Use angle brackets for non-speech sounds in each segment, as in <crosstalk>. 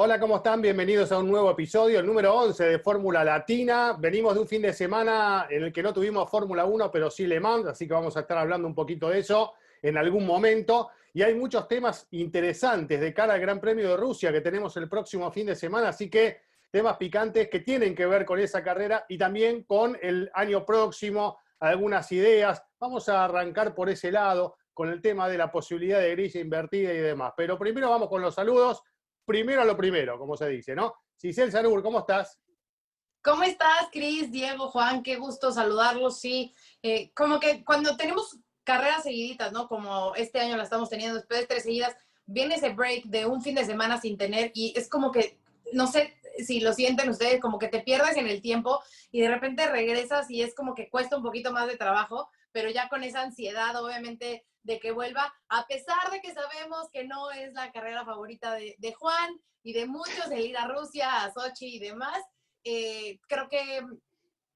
Hola, ¿cómo están? Bienvenidos a un nuevo episodio, el número 11 de Fórmula Latina. Venimos de un fin de semana en el que no tuvimos Fórmula 1, pero sí Le Mans, así que vamos a estar hablando un poquito de eso en algún momento. Y hay muchos temas interesantes de cara al Gran Premio de Rusia que tenemos el próximo fin de semana, así que temas picantes que tienen que ver con esa carrera y también con el año próximo, algunas ideas. Vamos a arrancar por ese lado con el tema de la posibilidad de grilla invertida y demás. Pero primero vamos con los saludos primero a lo primero, como se dice, ¿no? Cisel Sarur, ¿cómo estás? ¿Cómo estás, Cris, Diego, Juan? Qué gusto saludarlos, sí. Eh, como que cuando tenemos carreras seguiditas, ¿no? Como este año la estamos teniendo después de tres seguidas, viene ese break de un fin de semana sin tener y es como que, no sé si lo sienten ustedes, como que te pierdes en el tiempo y de repente regresas y es como que cuesta un poquito más de trabajo, pero ya con esa ansiedad, obviamente, de que vuelva, a pesar de que sabemos que no es la carrera favorita de, Juan y de muchos, el ir a Rusia, a Sochi y demás, eh, creo que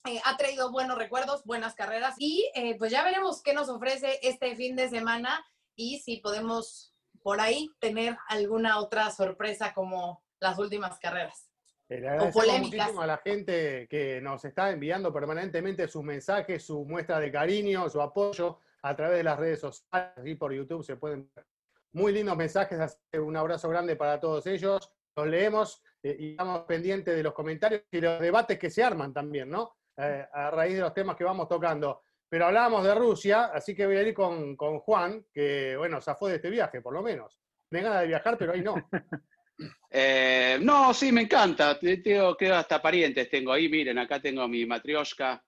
eh, ha traído buenos recuerdos, buenas carreras y eh, pues ya veremos qué nos ofrece este fin de semana y si podemos por ahí tener alguna otra sorpresa como las últimas carreras. Le agradecemos muchísimo a la gente que nos está enviando permanentemente sus mensajes, su muestra de cariño, su apoyo a través de las redes sociales, y por YouTube se pueden ver muy lindos mensajes. Un abrazo grande para todos ellos. Los leemos eh, y estamos pendientes de los comentarios y los debates que se arman también, ¿no? Eh, a raíz de los temas que vamos tocando. Pero hablábamos de Rusia, así que voy a ir con, Juan, que, bueno, zafó de este viaje, por lo menos. Tiene ganas de viajar, pero ahí no. <laughs> Eh, no, sí, me encanta. Tengo, creo hasta parientes tengo ahí. Miren, acá tengo mi matrioshka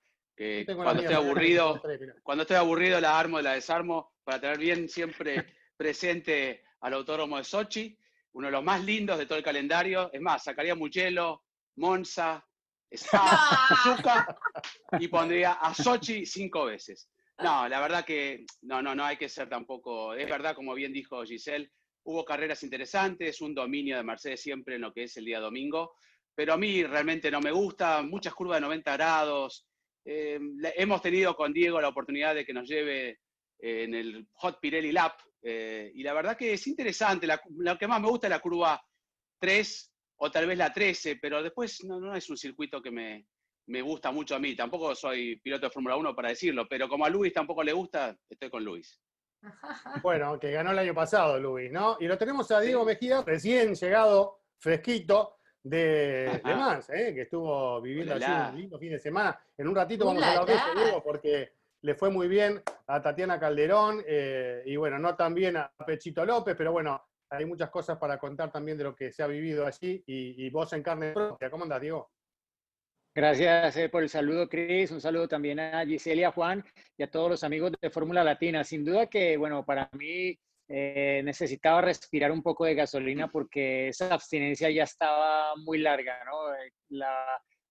cuando estoy aburrido, cuando estoy aburrido la armo y la desarmo para tener bien siempre <laughs> presente al autódromo de Sochi, uno de los más lindos de todo el calendario. Es más, sacaría Mugello, Monza, Spa, <laughs> y pondría a Sochi cinco veces. No, la verdad que no, no, no hay que ser tampoco. Es verdad, como bien dijo Giselle, hubo carreras interesantes, un dominio de Mercedes siempre en lo que es el día domingo, pero a mí realmente no me gusta, muchas curvas de 90 grados, eh, hemos tenido con Diego la oportunidad de que nos lleve eh, en el Hot Pirelli Lab eh, y la verdad que es interesante. La, lo que más me gusta es la curva 3 o tal vez la 13, pero después no, es un circuito que me, me, gusta mucho a mí. Tampoco soy piloto de Fórmula 1 para decirlo, pero como a Luis tampoco le gusta, estoy con Luis. <laughs> Bueno, que ganó el año pasado Luis, ¿no? Y lo tenemos a Diego Mejía, recién llegado, fresquito de, de más, ¿eh? que estuvo viviendo allí un lindo fin de semana. En un ratito vamos a hablar de eso, porque le fue muy bien a Tatiana Calderón eh, y bueno, no tan bien a Pechito López, pero bueno, hay muchas cosas para contar también de lo que se ha vivido allí y, vos en carne propia. ¿Cómo andás, Diego? Gracias eh, por el saludo, Cris. Un saludo también a Gisela, Juan y a todos los amigos de Fórmula Latina. Sin duda que, bueno, para mí eh, necesitaba respirar un poco de gasolina porque esa abstinencia ya estaba muy larga. Eh, la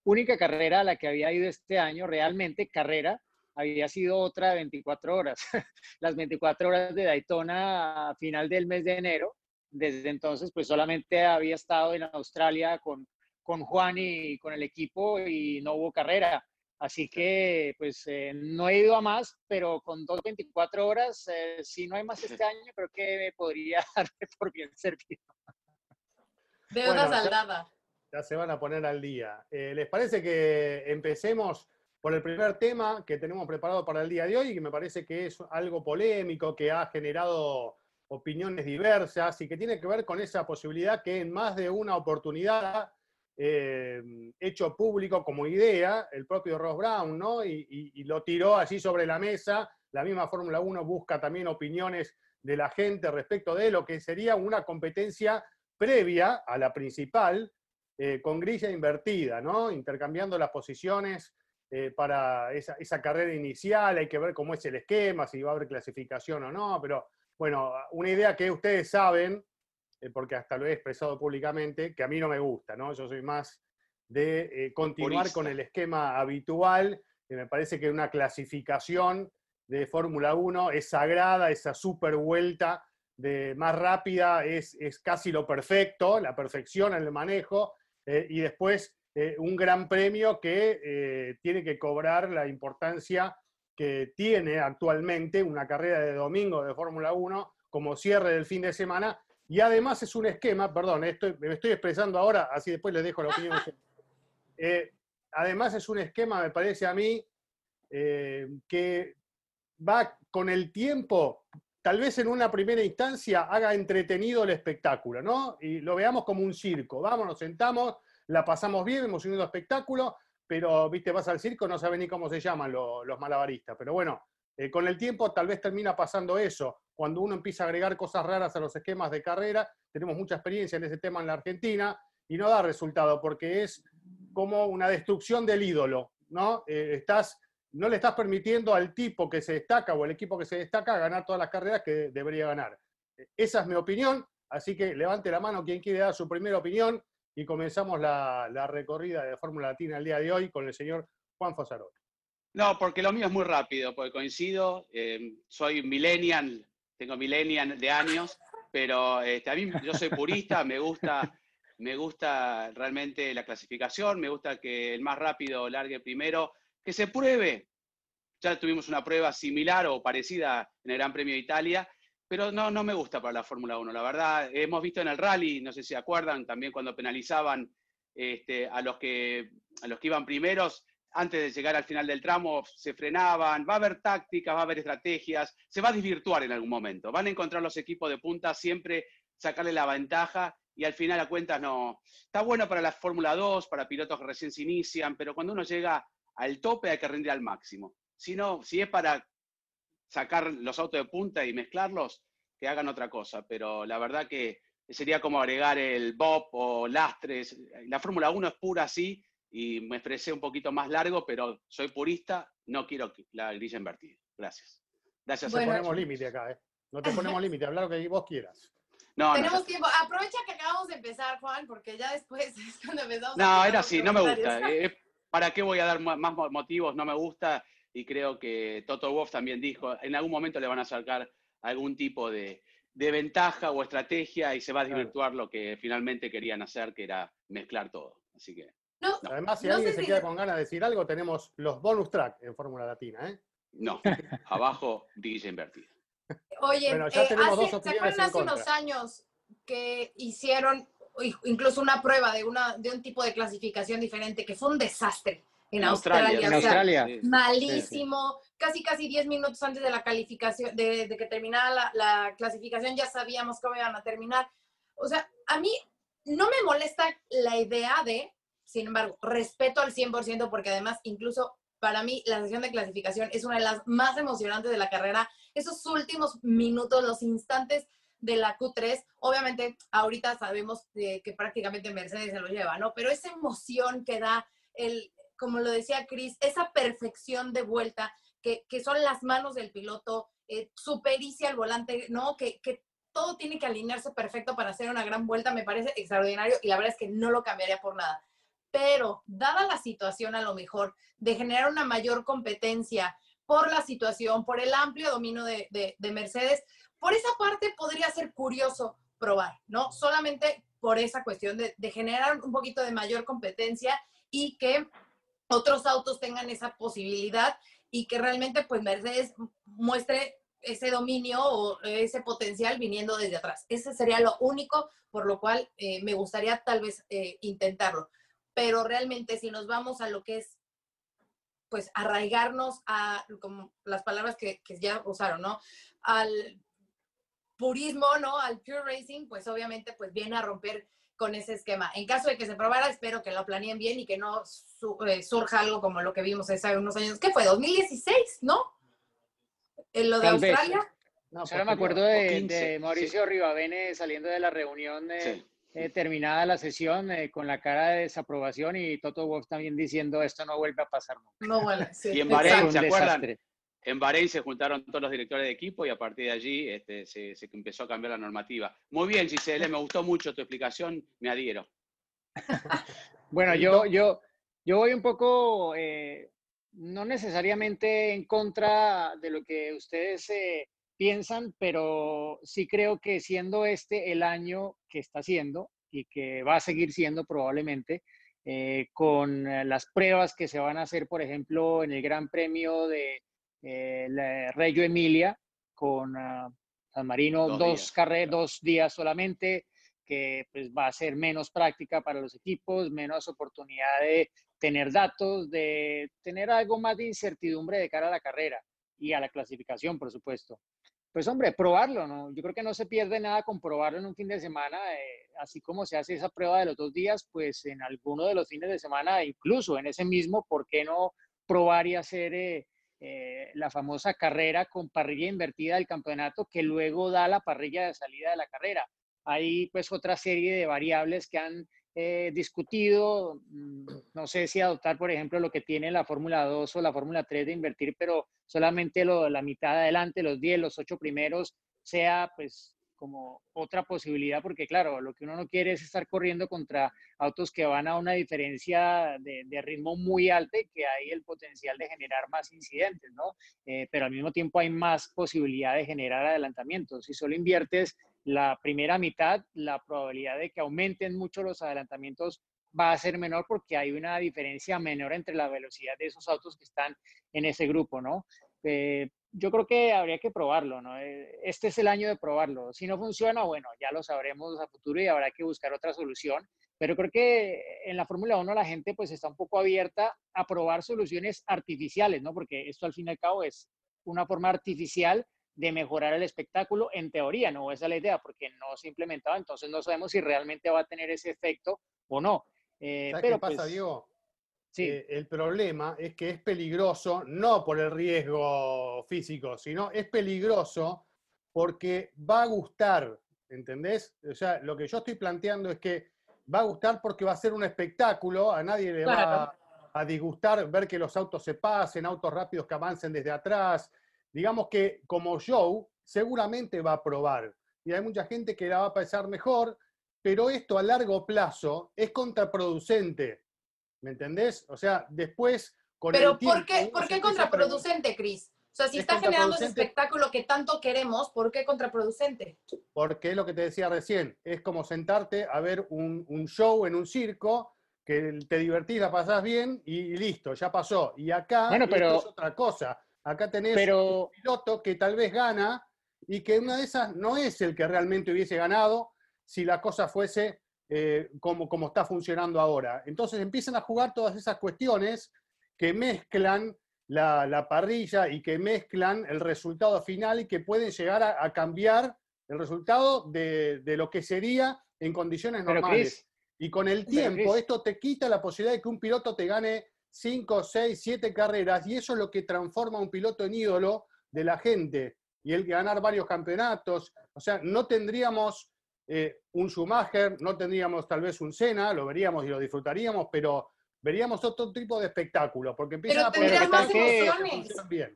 única carrera a la que había ido este año, realmente carrera, había sido otra de 24 horas, <laughs> las 24 horas de Daytona a final del mes de enero. Desde entonces, pues solamente había estado en Australia con, con Juan y con el equipo y no hubo carrera. Así que, pues, eh, no he ido a más, pero con 2.24 horas, eh, si no hay más este <laughs> año, creo que me podría <laughs> darme por bien servido. Deuda saldada. Ya, se van a poner al día. Eh, ¿Les parece que empecemos por el primer tema que tenemos preparado para el día de hoy que me parece que es algo polémico, que ha generado opiniones diversas y que tiene que ver con esa posibilidad que en más de una oportunidad eh, hecho público como idea, el propio Ross Brown, ¿no? Y, lo tiró así sobre la mesa. La misma Fórmula 1 busca también opiniones de la gente respecto de lo que sería una competencia previa a la principal, eh, con grilla invertida, ¿no? Intercambiando las posiciones eh, para esa, esa, carrera inicial, hay que ver cómo es el esquema, si va a haber clasificación o no, pero bueno, una idea que ustedes saben, eh, porque hasta lo he expresado públicamente, que a mí no me gusta, ¿no? Yo soy más de eh, continuar con el esquema habitual, que me parece que una clasificación de Fórmula 1 es sagrada, esa super vuelta de más rápida es, es casi lo perfecto, la perfección en el manejo, eh, y después eh, un gran premio que tiene que cobrar la importancia que tiene actualmente una carrera de domingo de Fórmula 1 como cierre del fin de semana, y además es un esquema, perdón, estoy, me estoy expresando ahora, así después les dejo la opinión. <laughs> Eh, además es un esquema, me parece a mí, eh, que va con el tiempo, tal vez en una primera instancia haga entretenido el espectáculo, ¿no? Y lo veamos como un circo. Vamos, nos sentamos, la pasamos bien, hemos un espectáculo, pero, viste, vas al circo, no sabes ni cómo se llaman los malabaristas. Pero bueno, eh, con el tiempo tal vez termina pasando eso. Cuando uno empieza a agregar cosas raras a los esquemas de carrera, tenemos mucha experiencia en ese tema en la Argentina y no da resultado porque es como una destrucción del ídolo, ¿no? Eh, estás, no le estás permitiendo al tipo que se destaca o al equipo que se destaca ganar todas las carreras que debería ganar. Esa es mi opinión, así que levante la mano quien quiere dar su primera opinión y comenzamos la, recorrida de Fórmula Latina el día de hoy con el señor Juan Fosarot. No, porque lo mío es muy rápido, porque coincido, eh, soy millennial, tengo millennial de años, pero este, a mí yo soy purista, me gusta, me gusta realmente la clasificación, me gusta que el más rápido largue primero, que se pruebe. Ya tuvimos una prueba similar o parecida en el Gran Premio de Italia, pero no, no me gusta para la Fórmula 1. La verdad, hemos visto en el rally, no sé si acuerdan, también cuando penalizaban este, a, los que, a los que iban primeros, antes de llegar al final del tramo se frenaban, va a haber tácticas, va a haber estrategias, se va a desvirtuar en algún momento. Van a encontrar los equipos de punta siempre sacarle la ventaja y al final a cuentas no. Está bueno para la Fórmula 2, para pilotos que recién se inician, pero cuando uno llega al tope hay que rendir al máximo. Si no, si es para sacar los autos de punta y mezclarlos, que hagan otra cosa. Pero la verdad que sería como agregar el Bob o lastres. La Fórmula 1 es pura así y me expresé un poquito más largo, pero soy purista, no quiero la grilla invertida. Gracias. Gracias. No te ponemos límite acá, ¿eh? No te ponemos <laughs> límite, hablar lo que vos quieras. No, Tenemos tiempo. Aprovecha que acabamos de empezar, Juan, porque ya después <laughs> es cuando empezamos. No, era así, no me gusta. Eh, ¿Para qué voy a dar más motivos? No me gusta. Y creo que Toto Wolff también dijo, en algún momento le van a sacar algún tipo de, de ventaja o estrategia y se va a desvirtuar lo que finalmente querían hacer, que era mezclar todo. Así que Además, si alguien se queda con ganas de decir algo, tenemos los bonus track en Fórmula Latina, ¿eh? No, <laughs> abajo dice invertida. Oye, eh, hace, hace unos años que hicieron incluso una prueba de, una, de un tipo de clasificación diferente que fue un desastre en, Australia. En Australia. malísimo. Casi, casi 10 minutos antes de la calificación, de, que terminara la, la, clasificación, ya sabíamos cómo iban a terminar. O sea, a mí no me molesta la idea de sin embargo, respeto al 100% porque además incluso para mí la sesión de clasificación es una de las más emocionantes de la carrera. Esos últimos minutos, los instantes de la Q3, obviamente ahorita sabemos que, prácticamente Mercedes se lo lleva, ¿no? Pero esa emoción que da el, como lo decía Chris, esa perfección de vuelta, que, son las manos del piloto, eh, su pericia al volante, ¿no? Que, que todo tiene que alinearse perfecto para hacer una gran vuelta, me parece extraordinario y la verdad es que no lo cambiaría por nada pero dada la situación a lo mejor de generar una mayor competencia por la situación, por el amplio dominio de, Mercedes, por esa parte podría ser curioso probar, ¿no? Solamente por esa cuestión de, generar un poquito de mayor competencia y que otros autos tengan esa posibilidad y que realmente pues Mercedes muestre ese dominio o ese potencial viniendo desde atrás. Ese sería lo único por lo cual eh, me gustaría tal vez eh, intentarlo pero realmente si nos vamos a lo que es, pues, arraigarnos a, como las palabras que, ya usaron, ¿no? Al purismo, ¿no? Al pure racing, pues obviamente, pues viene a romper con ese esquema. En caso de que se probara, espero que lo planeen bien y que no eh, surja algo como lo que vimos hace unos años. ¿Qué fue? ¿2016? ¿No? ¿En lo de Australia? No, Ahora me acuerdo de, Mauricio Rivavene saliendo de la reunión de, eh, terminada la sesión eh, con la cara de desaprobación y Toto Wolff también diciendo esto no vuelve a pasar nunca. No vuelve, Y en Bahrein, ¿se acuerdan? En Bahrein se juntaron todos los directores de equipo y a partir de allí este, se, empezó a cambiar la normativa. Muy bien, Giselle, me gustó mucho tu explicación, me adhiero. <laughs> Bueno, yo, yo, yo voy un poco, eh, no necesariamente en contra de lo que ustedes eh, piensan, pero sí creo que siendo este el año que está siendo y que va a seguir siendo probablemente, eh, con las pruebas que se van a hacer, por ejemplo, en el Gran Premio de la Reggio Emilia, con ah, San Marino, dos, dos, dos días solamente, que pues, va a ser menos práctica para los equipos, menos oportunidad de tener datos, de tener algo más de incertidumbre de cara a la carrera y a la clasificación, por supuesto. Pues hombre, probarlo, ¿no? Yo creo que no se pierde nada con probarlo en un fin de semana, eh, así como se hace esa prueba de los dos días, pues en alguno de los fines de semana, incluso en ese mismo, ¿por qué no probar y hacer eh, eh, la famosa carrera con parrilla invertida del campeonato que luego da la parrilla de salida de la carrera? Hay pues otra serie de variables que han eh, discutido, mm, no sé si adoptar, por ejemplo, lo que tiene la Fórmula 2 o la Fórmula 3 de invertir, pero solamente lo, la mitad adelante, los 10, los 8 primeros, sea pues como otra posibilidad, porque claro, lo que uno no quiere es estar corriendo contra autos que van a una diferencia de, ritmo muy alta y que hay el potencial de generar más incidentes, ¿no? Eh, pero al mismo tiempo hay más posibilidad de generar adelantamientos. Si solo inviertes la primera mitad, la probabilidad de que aumenten mucho los adelantamientos va a ser menor porque hay una diferencia menor entre la velocidad de esos autos que están en ese grupo, ¿no? Eh, yo creo que habría que probarlo, ¿no? Eh, este es el año de probarlo. Si no funciona, bueno, ya lo sabremos a futuro y habrá que buscar otra solución. Pero creo que en la Fórmula 1 la gente pues está un poco abierta a probar soluciones artificiales, ¿no? Porque esto al fin y al cabo es una forma artificial de mejorar el espectáculo, en teoría, no esa es la idea, porque no se ha implementado, entonces no sabemos si realmente va a tener ese efecto o no. Eh, pero qué pasa, pues Diego? Sí. Eh, el problema es que es peligroso, no por el riesgo físico, sino es peligroso porque va a gustar, ¿entendés? O sea, lo que yo estoy planteando es que va a gustar porque va a ser un espectáculo, a nadie le va a disgustar ver que los autos se pasen, autos rápidos que avancen desde atrás, digamos que como show seguramente va a probar. Y hay mucha gente que la va a pasar mejor, pero esto a largo plazo es contraproducente. ¿Me entendés? O sea, después con Pero ¿por qué, ¿por qué contraproducente, Cris? O sea, si está generando ese espectáculo que tanto queremos, ¿por qué contraproducente? Porque es lo que te decía recién, es como sentarte a ver un, show en un circo, que te divertís, la pasás bien y listo, ya pasó. Y acá bueno, pero... es otra cosa. Acá tenés un piloto que tal vez gana y que una de esas no es el que realmente hubiese ganado si la cosa fuese eh, como, como está funcionando ahora. Entonces empiezan a jugar todas esas cuestiones que mezclan la, parrilla y que mezclan el resultado final y que pueden llegar a, cambiar el resultado de, lo que sería en condiciones normales. y con el tiempo, esto te quita la posibilidad de que un piloto te gane 5, 6, 7 carreras y eso es lo que transforma a un piloto en ídolo de la gente y el ganar varios campeonatos. O sea, no tendríamos eh, un Schumacher, no tendríamos tal vez un Senna, lo veríamos y lo disfrutaríamos, pero veríamos otro tipo de espectáculo, porque empiezan a poner más que, bien.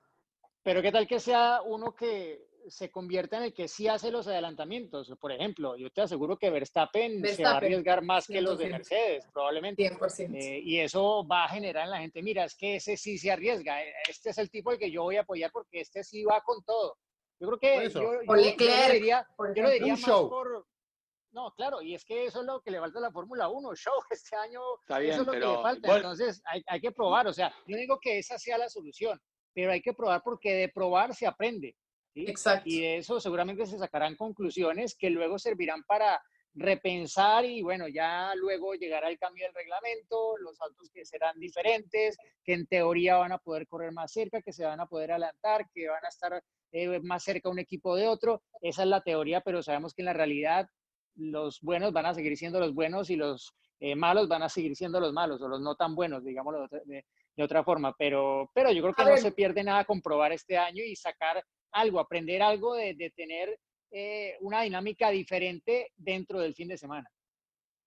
Pero qué tal que sea uno que se convierta en el que sí hace los adelantamientos. Por ejemplo, yo te aseguro que Verstappen, se va a arriesgar más que los de Mercedes, probablemente. Eh, y eso va a generar en la gente, mira, es que ese sí se arriesga. Eh, este es el tipo al que yo voy a apoyar porque este sí va con todo. Yo creo que yo, yo, lo diría, yo lo diría más por... No, claro, y es que eso es lo que le falta a la Fórmula 1, <laughs> show este año. eso es lo que le falta. Entonces, hay, hay que probar. O sea, yo digo que esa sea la solución, pero hay que probar porque de probar se aprende. Exacto. Y de eso seguramente se sacarán conclusiones que luego servirán para repensar y bueno, ya luego llegará el cambio del reglamento, los autos que serán diferentes, que en teoría van a poder correr más cerca, que se van a poder adelantar, que van a estar eh, más cerca un equipo de otro. Esa es la teoría, pero sabemos que en la realidad los buenos van a seguir siendo los buenos y los eh, malos van a seguir siendo los malos o los no tan buenos, digámoslo de, otra forma. Pero, pero yo creo que no se pierde nada con probar este año y sacar algo, aprender algo de, tener eh, una dinámica diferente dentro del fin de semana.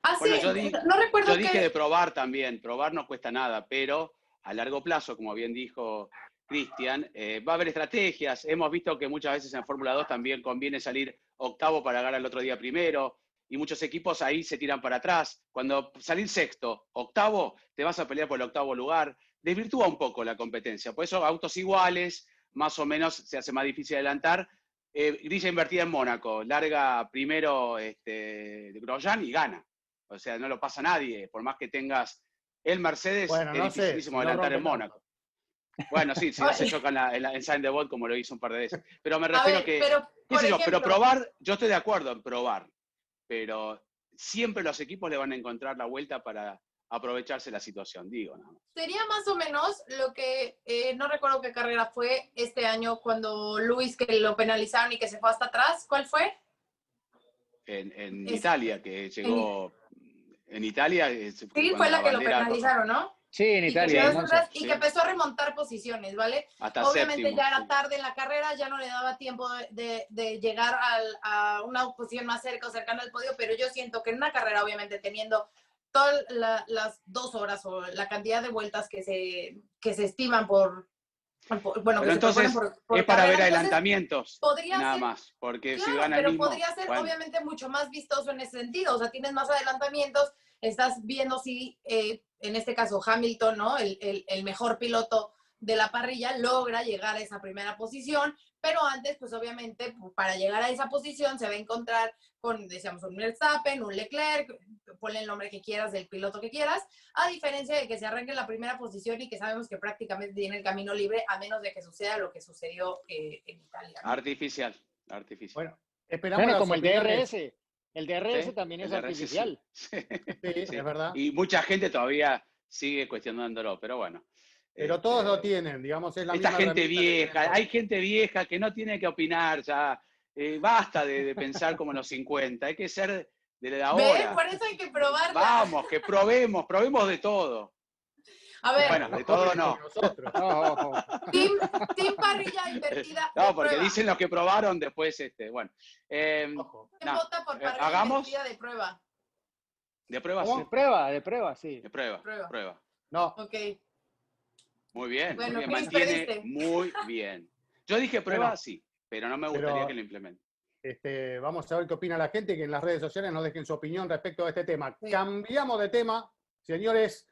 Ah, sí, yo, no recuerdo yo dije de probar también, probar no cuesta nada, pero a largo plazo, como bien dijo Cristian, eh, va a haber estrategias. Hemos visto que muchas veces en Fórmula 2 también conviene salir octavo para ganar el otro día primero. y muchos equipos ahí se tiran para atrás. Cuando salir sexto, octavo, te vas a pelear por el octavo lugar. Desvirtúa un poco la competencia. Por eso autos iguales, más o menos se hace más difícil adelantar. Eh, grilla invertida en Mónaco, larga primero este, Grosjean y gana. O sea, no lo pasa nadie, por más que tengas el Mercedes, es dificilísimo adelantar en Mónaco. Bueno, sí, si no se <laughs> choca en, la, Sign the Bot como lo hizo un par de veces. Pero me refiero que. Pero, pero probar, yo estoy de acuerdo en probar, pero siempre los equipos le van a encontrar la vuelta para aprovecharse la situación, digo. Sería más o menos lo que, eh, no recuerdo qué carrera fue este año cuando Luis que lo penalizaron y que se fue hasta atrás. ¿Cuál fue? En, Italia, que llegó. En, Italia. Sí, fue la que lo penalizaron, ¿no? Sí, en Italia. Y que, empezó a remontar posiciones, ¿vale? Obviamente ya era tarde en la carrera, ya no le daba tiempo de, llegar a una posición más cerca o cercana al podio, pero yo siento que en una carrera, obviamente teniendo todas las dos horas o la cantidad de vueltas que se, que se estiman por, bueno, que entonces es para ver adelantamientos, podría nada más, porque si gana pero el mismo, podría ser obviamente mucho más vistoso en ese sentido, o sea, tienes más adelantamientos, estás viendo si, eh, en este caso, Hamilton, ¿no? El, el, el, mejor piloto de la parrilla logra llegar a esa primera posición, pero antes, pues obviamente, para llegar a esa posición se va a encontrar con, decíamos, un Verstappen, un Leclerc, ponle el nombre que quieras del piloto que quieras, a diferencia de que se arranque en la primera posición y que sabemos que prácticamente tiene el camino libre, a menos de que suceda lo que sucedió eh, en Italia. Artificial, artificial. Bueno, esperamos como el DRS. El DRS también es artificial. Sí. <laughs> es verdad. Y mucha gente todavía sigue cuestionándolo, pero bueno. Pero todos lo este, tienen, digamos, es la Esta gente vieja, hay gente vieja que no tiene que opinar ya. Eh, basta de, pensar como en los 50, hay que ser de la hora. Por eso hay que probar. Vamos, que probemos, probemos de todo. A ver. Bueno, de todo no. Team, team, parrilla invertida. No, porque dicen los que probaron después, este, bueno. Eh, ¿Quién vota por eh, parrilla ¿hagamos? invertida de prueba? De prueba, sí. De prueba, de prueba, sí. De prueba, prueba. prueba. No. Ok. Muy bien, muy bien. mantiene muy bien. Yo dije prueba, sí, pero no me gustaría que lo implemente. Este, vamos a ver qué opina la gente, que en las redes sociales nos dejen su opinión respecto a este tema. Cambiamos de tema, señores.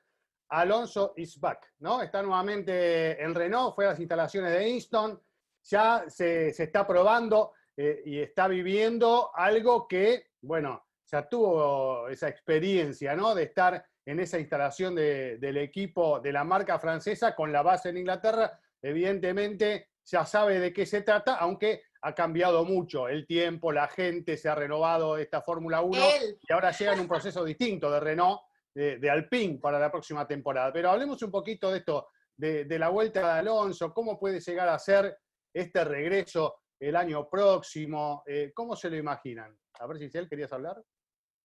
Alonso is back, ¿no? Está nuevamente en Renault, fue a las instalaciones de Inston, ya se, está probando eh, y está viviendo algo que, bueno, ya tuvo esa experiencia, ¿no? De estar en esa instalación del equipo de la marca francesa con la base en Inglaterra, evidentemente ya sabe de qué se trata, aunque ha cambiado mucho el tiempo, la gente se ha renovado esta Fórmula 1 y ahora llega en un proceso distinto de Renault, de, Alpine para la próxima temporada. Pero hablemos un poquito de esto, de, la vuelta de Alonso, cómo puede llegar a ser este regreso el año próximo, eh, ¿cómo se lo imaginan? A ver si querías hablar.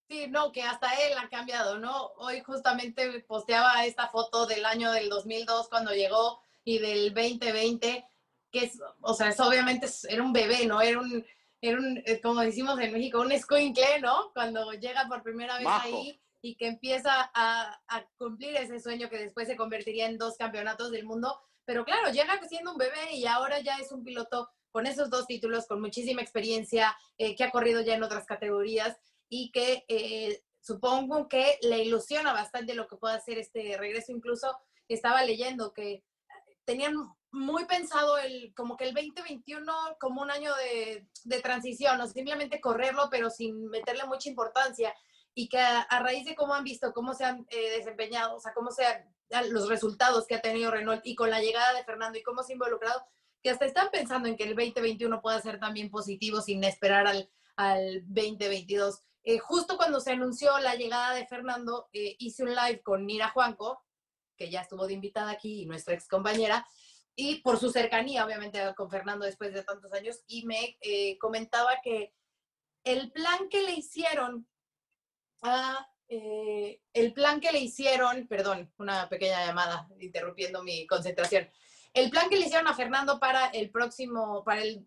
Sí, no, que hasta él ha cambiado, ¿no? Hoy justamente posteaba esta foto del año del 2002 cuando llegó y del 2020, que es, o sea, es obviamente era un bebé, ¿no? Era un, era un, eh, como decimos en México, un escuincle, ¿no? Cuando llega por primera vez ahí y que empieza a, a, cumplir ese sueño que después se convertiría en dos campeonatos del mundo. Pero claro, llega siendo un bebé y ahora ya es un piloto con esos dos títulos, con muchísima experiencia, eh, que ha corrido ya en otras categorías y que eh, supongo que le ilusiona bastante lo que pueda hacer este regreso. Incluso estaba leyendo que tenían muy pensado el, como que el 2021 como un año de, de transición, o simplemente correrlo, pero sin meterle mucha importancia. Y que a, raíz de cómo han visto, cómo se han eh, desempeñado, o sea, cómo sean los resultados que ha tenido Renault y con la llegada de Fernando y cómo se ha involucrado, que hasta están pensando en que el 2021 pueda ser también positivo sin esperar al, al 2022. Eh, justo cuando se anunció la llegada de Fernando, eh, hice un live con Nira Juanco, que ya estuvo de invitada aquí, y nuestra ex compañera, y por su cercanía, obviamente, con Fernando después de tantos años, y me eh, comentaba que el plan que le hicieron a, el plan que le hicieron, perdón, una pequeña llamada interrumpiendo mi concentración, el plan que le hicieron a Fernando para el próximo, para el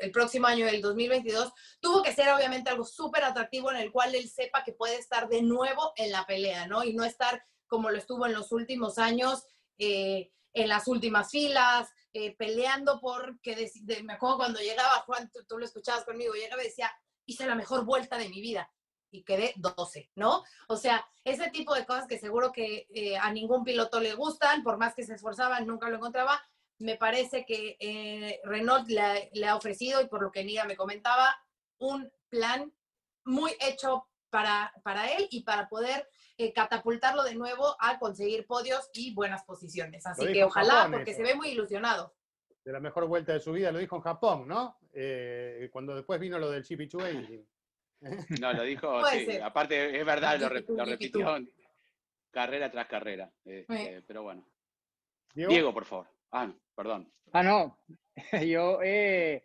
el próximo año, el 2022, tuvo que ser obviamente algo súper atractivo en el cual él sepa que puede estar de nuevo en la pelea, ¿no? Y no estar como lo estuvo en los últimos años, eh, en las últimas filas, eh, peleando por, que me acuerdo cuando llegaba, Juan, tú, lo escuchabas conmigo, llegaba y decía, hice la mejor vuelta de mi vida. y quedé 12, ¿no? O sea, ese tipo de cosas que seguro que eh, a ningún piloto le gustan, por más que se esforzaban, nunca lo encontraba. Me parece que eh, Renault le, ha ofrecido, y por lo que Nia me comentaba, un plan muy hecho para, para él y para poder eh, catapultarlo de nuevo a conseguir podios y buenas posiciones. Así que ojalá, porque se ve muy ilusionado. De la mejor vuelta de su vida, lo dijo en Japón, ¿no? cuando después vino lo del Chipi <laughs> no, lo dijo, sí. Aparte, es verdad, lo, repitió carrera tras carrera. Este, pero bueno. ¿Diego? por favor. Ah, perdón. Ah, no. <laughs> Yo, eh,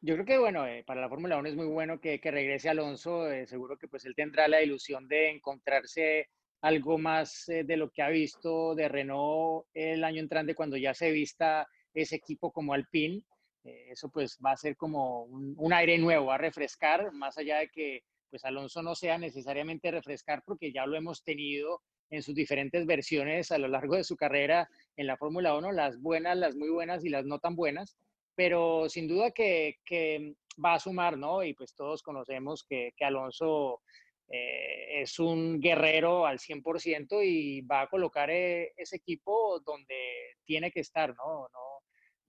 yo creo que, bueno, eh, para la Fórmula 1 es muy bueno que, que regrese Alonso. Eh, seguro que pues él tendrá la ilusión de encontrarse algo más de lo que ha visto de Renault el año entrante cuando ya se vista ese equipo como Alpine. Eso pues va a ser como un, aire nuevo, a refrescar, más allá de que pues Alonso no sea necesariamente refrescar porque ya lo hemos tenido en sus diferentes versiones a lo largo de su carrera en la Fórmula 1, las buenas, las muy buenas y las no tan buenas, pero sin duda que, va a sumar, ¿no? Y pues todos conocemos que, Alonso eh, es un guerrero al 100% y va a colocar eh, ese equipo donde tiene que estar, ¿no? no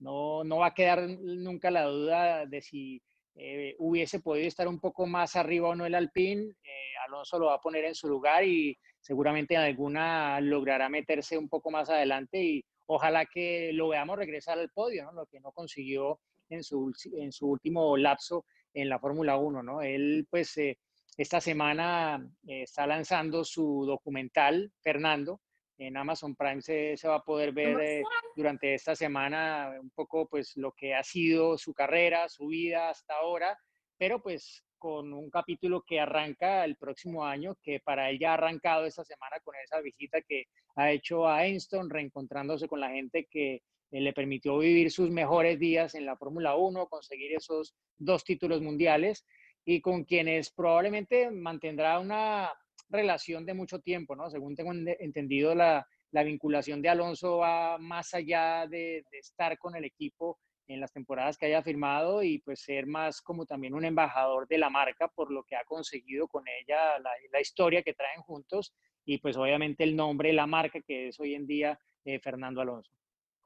no, no va a quedar nunca la duda de si eh, hubiese podido estar un poco más arriba o no el Alpine. Eh, Alonso lo va a poner en su lugar y seguramente en alguna logrará meterse un poco más adelante y ojalá que lo veamos regresar al podio, ¿no? lo que no consiguió en su, en su último lapso en la Fórmula 1. ¿no? Él, pues, eh, esta semana está lanzando su documental, Fernando, en Amazon Prime se, va a poder ver eh, durante esta semana un poco pues lo que ha sido su carrera, su vida hasta ahora, pero pues con un capítulo que arranca el próximo año, que para él ya ha arrancado esta semana con esa visita que ha hecho a Einstein, reencontrándose con la gente que eh, le permitió vivir sus mejores días en la Fórmula 1, conseguir esos dos títulos mundiales y con quienes probablemente mantendrá una relación de mucho tiempo, ¿no? Según tengo entendido, la, vinculación de Alonso va más allá de, estar con el equipo en las temporadas que haya firmado y pues ser más como también un embajador de la marca por lo que ha conseguido con ella, la, historia que traen juntos y pues obviamente el nombre, la marca que es hoy en día eh, Fernando Alonso.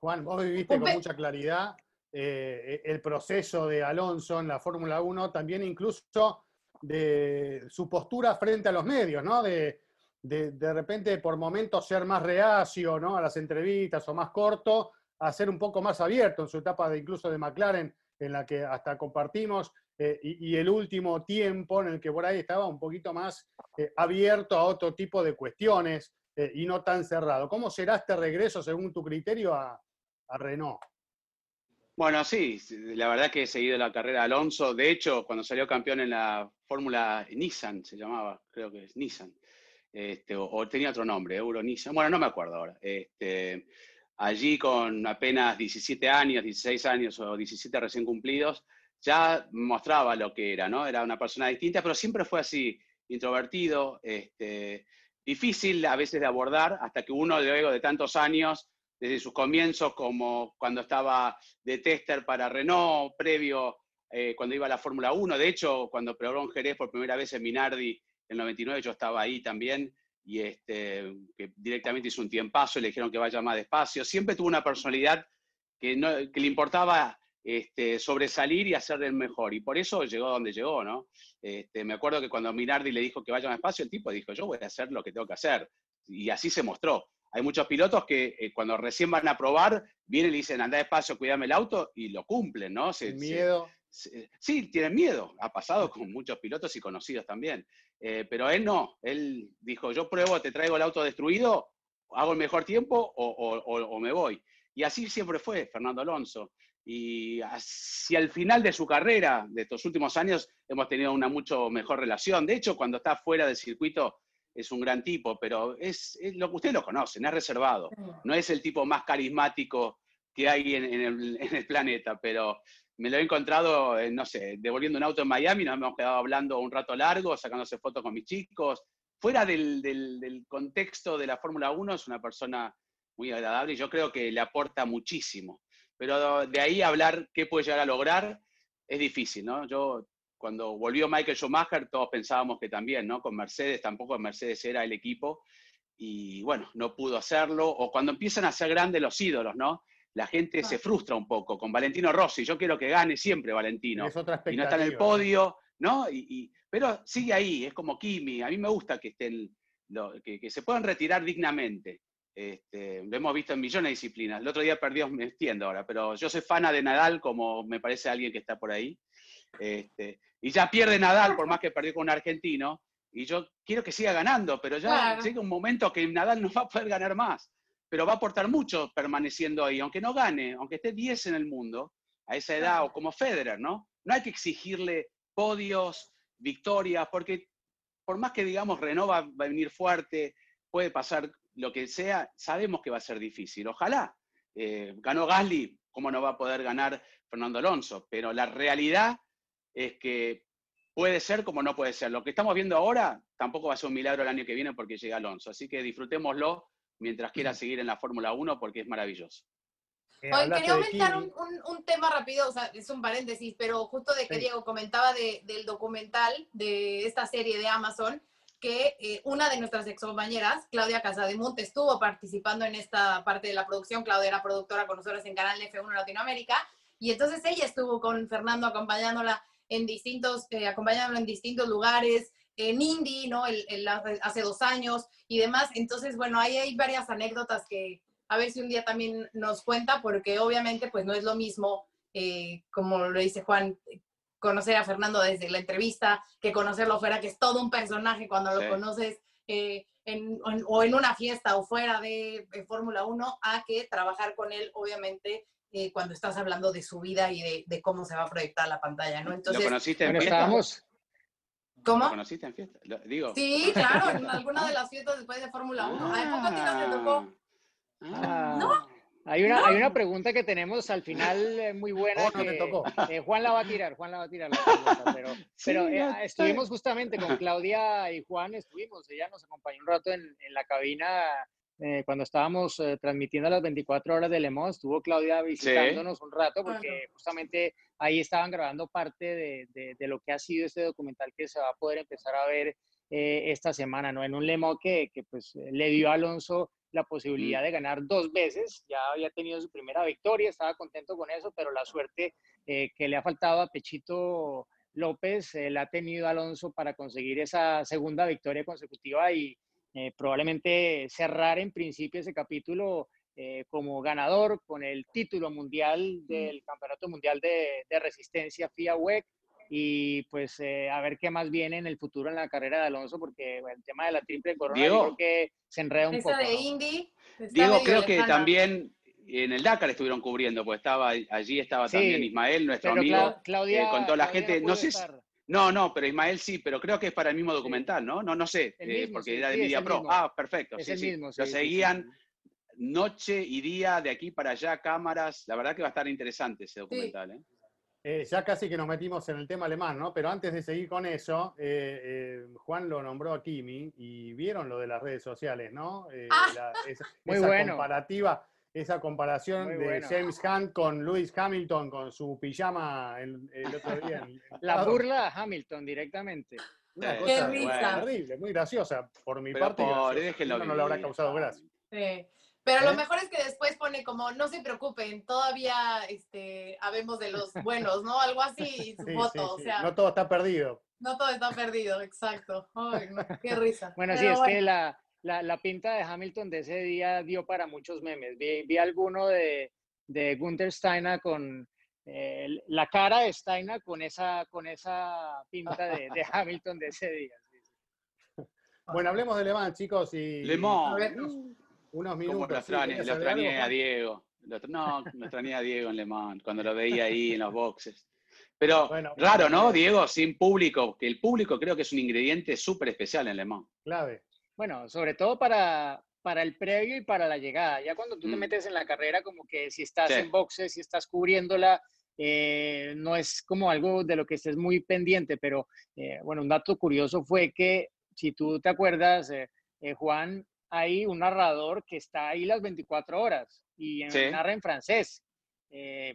Juan, vos viviste con mucha claridad eh, el proceso de Alonso en la Fórmula 1, también incluso de su postura frente a los medios, ¿no? De, de, repente por momentos ser más reacio, ¿no? A las entrevistas o más corto, a ser un poco más abierto en su etapa de incluso de McLaren, en la que hasta compartimos, eh, y, el último tiempo en el que por ahí estaba un poquito más eh, abierto a otro tipo de cuestiones eh, y no tan cerrado. ¿Cómo será este regreso, según tu criterio, a, Renault? Bueno, sí, la verdad que he seguido la carrera de Alonso. De hecho, cuando salió campeón en la Fórmula Nissan, se llamaba, creo que es Nissan, este, o, tenía otro nombre, Euro Nissan, bueno, no me acuerdo ahora. Este, allí con apenas 17 años, 16 años o 17 recién cumplidos, ya mostraba lo que era, ¿no? Era una persona distinta, pero siempre fue así, introvertido, este, difícil a veces de abordar, hasta que uno luego de tantos años desde sus comienzos, como cuando estaba de tester para Renault, previo eh, cuando iba a la Fórmula 1. De hecho, cuando probó en Jerez por primera vez en Minardi, en el 99, yo estaba ahí también, y este, que directamente hizo un tiempazo y le dijeron que vaya más despacio. Siempre tuvo una personalidad que, no, que le importaba este, sobresalir y hacer el mejor. Y por eso llegó donde llegó, ¿no? Este, me acuerdo que cuando Minardi le dijo que vaya más despacio, el tipo dijo, yo voy a hacer lo que tengo que hacer. Y así se mostró. Hay muchos pilotos que eh, cuando recién van a probar, vienen y dicen, anda despacio, cuídame el auto, y lo cumplen, ¿no? miedo. Sí, tienen miedo. Ha pasado con muchos pilotos y conocidos también. Eh, pero él no. Él dijo, yo pruebo, te traigo el auto destruido, hago el mejor tiempo o, me voy. Y así siempre fue Fernando Alonso. Y hacia el final de su carrera, de estos últimos años, hemos tenido una mucho mejor relación. De hecho, cuando está fuera del circuito, es un gran tipo, pero es, lo que ustedes lo conocen, es reservado. No es el tipo más carismático que hay <laughs> en, el, planeta, pero me lo he encontrado, no sé, devolviendo un auto en Miami, nos hemos quedado hablando un rato largo, sacándose fotos con mis chicos. Fuera del, contexto de la Fórmula 1, es una persona muy agradable y yo creo que le aporta muchísimo. Pero de ahí hablar qué puede llegar a lograr es difícil, ¿no? Yo cuando volvió Michael Schumacher, todos pensábamos que también, ¿no? Con Mercedes, tampoco Mercedes era el equipo, y bueno, no pudo hacerlo. O cuando empiezan a ser grandes los ídolos, ¿no? La gente se frustra un poco. Con Valentino Rossi, yo quiero que gane siempre Valentino. Es otra y no está en el podio, ¿no? Y, pero sigue ahí, es como Kimi. A mí me gusta que estén, que, se puedan retirar dignamente. Este, lo hemos visto en millones de disciplinas. El otro día perdió, me entiendo ahora, pero yo soy fana de Nadal, como me parece alguien que está por ahí. Este, y ya pierde Nadal, por más que perdió con un argentino, y yo quiero que siga ganando, pero ya llega un momento que Nadal no va a poder ganar más, pero va a aportar mucho permaneciendo ahí, aunque no gane, aunque esté 10 en el mundo, a esa edad, o como Federer, ¿no? No hay que exigirle podios, victorias, porque por más que digamos Renova va a venir fuerte, puede pasar lo que sea, sabemos que va a ser difícil. Ojalá. Eh, ganó Gasly, ¿cómo no va a poder ganar Fernando Alonso? Pero la realidad es que puede ser como no puede ser. Lo que estamos viendo ahora tampoco va a ser un milagro el año que viene porque llega Alonso. Así que disfrutémoslo mientras quiera seguir en la Fórmula 1 porque es maravilloso. Eh, quería aumentar un, tema rápido, o sea, es un paréntesis, pero justo de que Diego comentaba del documental de esta serie de Amazon, que eh, una de nuestras ex compañeras, Claudia Casademonte, estuvo participando en esta parte de la producción. Claudia era productora con nosotros en Canal F1 Latinoamérica, y entonces ella estuvo con Fernando acompañándola en distintos, eh, acompañándolo en distintos lugares, en Indy, ¿no? El, hace dos años y demás. Entonces, bueno, ahí hay varias anécdotas que a ver si un día también nos cuenta, porque obviamente pues no es lo mismo, eh, como lo dice Juan, conocer a Fernando desde la entrevista, que conocerlo fuera, que es todo un personaje cuando lo conoces eh, en, o en una fiesta o fuera de, de Fórmula 1, a que trabajar con él, obviamente, eh, cuando estás hablando de su vida y de, cómo se va a proyectar la pantalla, ¿no? Entonces, ¿Lo conociste en? ¿Cómo? ¿Lo conociste en fiesta? digo. Sí, claro, en alguna de las fiestas después de Fórmula 1. ¿A poco a ti tocó? Ah, ¿No? Hay una, hay una pregunta que tenemos al final eh, muy buena. que, tocó. Eh, Juan la va a tirar, Juan la va a tirar. pero <laughs> pero estuvimos justamente con Claudia y Juan, estuvimos, ella nos acompañó un rato en, en la cabina eh, cuando estábamos eh, transmitiendo las 24 horas de Le Mans, estuvo Claudia visitándonos un rato porque justamente ahí estaban grabando parte de, de, lo que ha sido este documental que se va a poder empezar a ver eh, esta semana, ¿no? En un Le Mans que, que pues, le dio a Alonso la posibilidad de ganar dos veces, ya había tenido su primera victoria, estaba contento con eso, pero la suerte que le ha faltado a Pechito López la ha tenido Alonso para conseguir esa segunda victoria consecutiva y, eh, probablemente cerrar en principio ese capítulo eh, como ganador con el título mundial del Campeonato Mundial de, Resistencia FIA WEC y pues eh, a ver qué más viene en el futuro en la carrera de Alonso porque el tema de la triple corona creo que se enreda un poco. de Indy. Diego, creo que también en el Dakar estuvieron cubriendo, pues estaba allí estaba también Ismael, nuestro amigo, Claudia, con toda la gente. No sé, no, no, pero Ismael sí, pero creo que es para el mismo documental, ¿no? No, no sé, eh, porque era de Media Pro. Ah, perfecto. sí, sí. Lo seguían noche y día de aquí para allá, cámaras. La verdad que va a estar interesante ese documental. ¿eh? Eh, ya casi que nos metimos en el tema alemán, ¿no? Pero antes de seguir con eso, Juan lo nombró a Kimi y vieron lo de las redes sociales, ¿no? Ah. Muy bueno. comparativa esa comparación de James Hunt con Lewis Hamilton con su pijama el, otro día. la burla a Hamilton directamente. Una cosa terrible, muy graciosa. Por mi parte, no le habrá causado gracia. Pero lo ¿Eh? mejor es que después pone como, no se preocupen, todavía este, habemos de los buenos, ¿no? Algo así, su foto. O sea, no todo está perdido. No todo está perdido, exacto. Ay, qué risa. Bueno, sí, es que la, la, la, pinta de Hamilton de ese día dio para muchos memes. Vi, vi alguno de, de Gunther Steiner con eh, la cara de Steiner con esa, con esa pinta de, de <laughs> Hamilton de ese día. <laughs> Bueno, hablemos de Le Mans, chicos. Y, Le Mans. Unos minutos. Lo extrañé, a Diego. no, lo extrañé a Diego en Le Mans, cuando lo veía ahí en los boxes. Pero raro, ¿no, Diego? Sin público, que el público creo que es un ingrediente súper especial en Le Mans. Clave. Bueno, sobre todo para, para el previo y para la llegada. Ya cuando tú te mm. metes en la carrera, como que si estás en boxes, si estás cubriéndola, eh, no es como algo de lo que estés muy pendiente, pero eh, bueno, un dato curioso fue que, si tú te acuerdas, eh, Juan, hay un narrador que está ahí las 24 horas y narra en francés.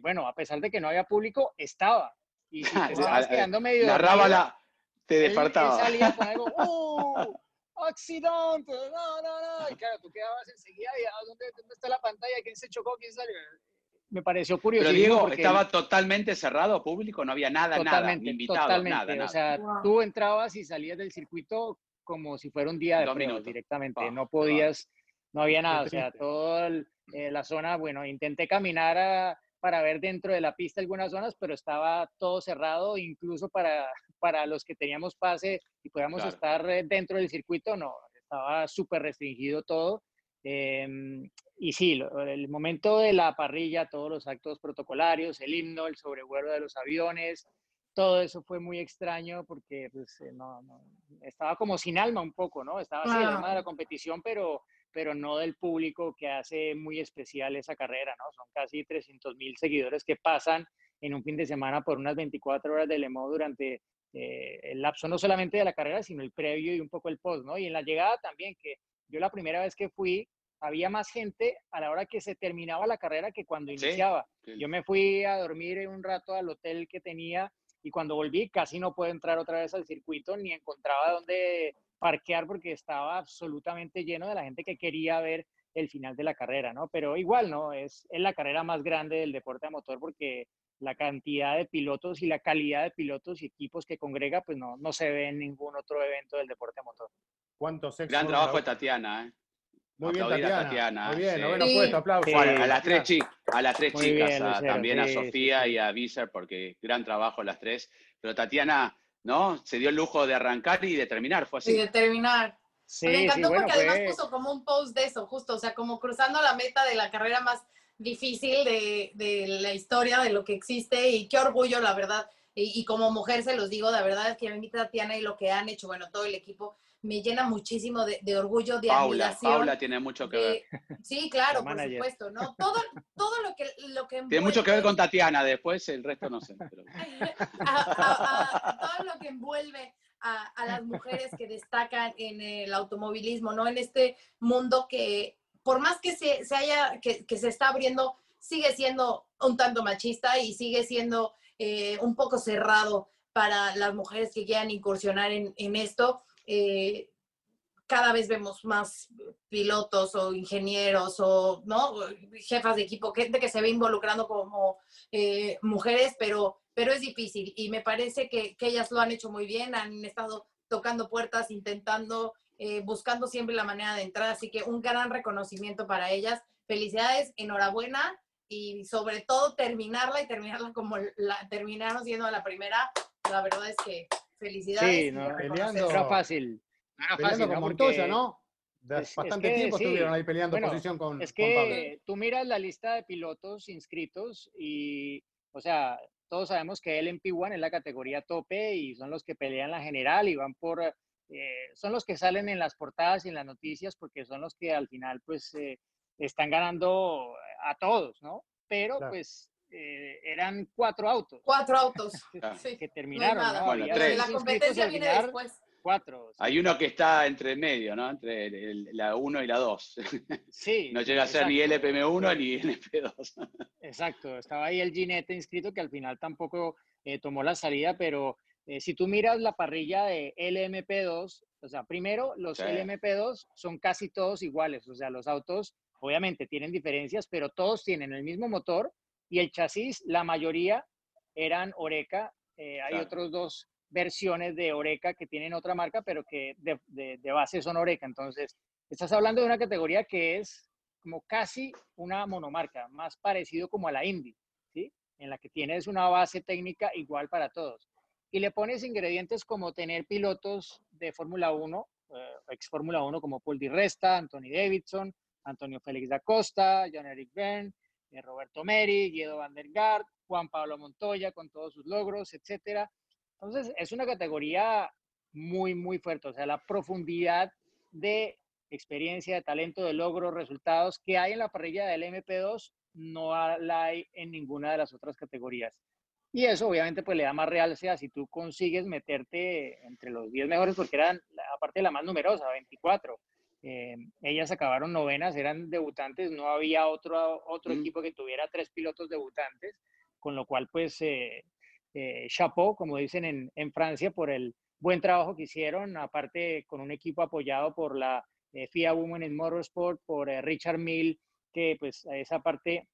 bueno, a pesar de que no había público, estaba <laughs> Y si te estabas quedando medio Narraba la... Te despertaba. Él, salía con algo, <laughs> ¡uh! ¡Accidente! No, no, no. Y claro, tú quedabas enseguida y ah, ¿dónde, ¿dónde está la pantalla? ¿Quién se chocó? ¿Quién salió? Me pareció curioso. Pero Diego, ¿estaba totalmente cerrado, público? No había nada, totalmente, nada, invitado, totalmente. O sea, tú entrabas y salías del circuito como si fuera un día de pruebas directamente. no podías, no había nada. O sea, toda eh, la zona, bueno, intenté caminar a, para ver dentro de la pista algunas zonas, pero estaba todo cerrado, incluso para, para los que teníamos pase y podíamos estar eh, dentro del circuito, no, estaba súper restringido todo. Em, y sí, el momento de la parrilla, todos los actos protocolarios, el himno, el sobrevuelo de los aviones, todo eso fue muy extraño porque pues, eh, no, estaba como sin alma un poco, ¿no? Estaba así el alma de la competición, pero pero no del público que hace muy especial esa carrera, ¿no? Son casi 300 mil seguidores que pasan en un fin de semana por unas 24 horas de Lemo durante eh, el lapso no solamente de la carrera, sino el previo y un poco el post, ¿no? Y en la llegada también, que yo la primera vez que fui, había más gente a la hora que se terminaba la carrera que cuando iniciaba. Yo me fui a dormir un rato al hotel que tenía y cuando volví casi no puedo entrar otra vez al circuito ni encontraba dónde parquear porque estaba absolutamente lleno de la gente que quería ver el final de la carrera, ¿no? Pero igual, ¿no? Es, es la carrera más grande del deporte a motor porque la cantidad de pilotos y la calidad de pilotos y equipos que congrega, pues no, no se ve en ningún otro evento del deporte a motor. ¿Cuántos Gran trabajo de Tatiana, ¿eh? Muy bien, Tatiana. Muy bien, bueno, puesto, aplausos. a, las tres, a las tres chicas, también a Sofía y a Viser, porque gran trabajo las tres. Pero Tatiana, ¿no? Se dio el lujo de arrancar y de terminar, fue así. Y de terminar. me encantó porque además puso como un post de eso, justo, o sea, como cruzando la meta de la carrera más difícil de, de la historia, de lo que existe, y qué orgullo, la verdad. Y, y, como mujer se los digo, de verdad, que a mí Tatiana y lo que han hecho, bueno, todo el equipo, me llena muchísimo de, de orgullo, de Paula, admiración. Paula tiene mucho que ver. Sí, claro, por supuesto, ¿no? Todo, todo lo que, lo que Tiene mucho que ver con Tatiana, después el resto no sé. Pero... todo lo que envuelve a, a, las mujeres que destacan en el automovilismo, ¿no? En este mundo que, por más que se, se haya, que, que, se está abriendo, sigue siendo un tanto machista y sigue siendo eh, un poco cerrado para las mujeres que quieran incursionar en, en esto eh, cada vez vemos más pilotos o ingenieros o ¿no? jefas de equipo, gente que se ve involucrando como eh, mujeres, pero, pero es difícil y me parece que, que, ellas lo han hecho muy bien, han estado tocando puertas, intentando, eh, buscando siempre la manera de entrar, así que un gran reconocimiento para ellas. Felicidades, enhorabuena y sobre todo terminarla y terminarla como la terminaron siendo la primera, la verdad es que Felicidades. Sí, no, peleando, era fácil. era fácil, con Montoya, ¿no? bastante tiempo estuvieron ahí peleando posición con Es que tú miras la lista de pilotos inscritos y, o sea, todos sabemos que el MP1 es la categoría tope y son los que pelean la general y van por, eh, son los que salen en las portadas y en las noticias porque son los que al final pues eh, están ganando a todos, ¿no? Pero pues eh, eran cuatro autos. Cuatro <laughs> autos. que <laughs> terminaron. La competencia viene después. Cuatro. Hay uno que está entre medio, ¿no? Entre la 1 y la 2. <laughs> Sí. no llega a ser ni LPM1 ni LP2. exacto. Estaba ahí el Ginete inscrito que al final tampoco eh, tomó la salida, pero eh, si tú miras la parrilla de LMP2, o sea, primero los LMP2 son casi todos iguales, o sea, los autos obviamente tienen diferencias, pero todos tienen el mismo motor, y el chasis, la mayoría eran Oreca. Eh, hay otros dos versiones de Oreca que tienen otra marca, pero que de, de, base son Oreca. Entonces, estás hablando de una categoría que es como casi una monomarca, más parecido como a la Indy, ¿sí? En la que tienes una base técnica igual para todos. Y le pones ingredientes como tener pilotos de Fórmula 1, eh, ex Fórmula 1 como Paul Di Resta, Anthony Davidson, Antonio Félix da Costa, John Eric Byrne, Roberto Meri, Guido Van der Gaard, Juan Pablo Montoya con todos sus logros, etcétera. Entonces, es una categoría muy, muy fuerte. O sea, la profundidad de experiencia, de talento, de logros, resultados que hay en la parrilla del MP2 no la hay en ninguna de las otras categorías. Y eso obviamente pues le da más realce si tú consigues meterte entre los 10 mejores, porque eran, aparte la más numerosa, 24. Eh, ellas acabaron novenas, eran debutantes, no había otro, otro mm. equipo que tuviera tres pilotos debutantes, con lo cual pues eh, eh, chapeau, como dicen en, en, Francia, por el buen trabajo que hicieron, aparte con un equipo apoyado por la eh, FIA Women in Motorsport, por eh, Richard Mill, que pues esa parte,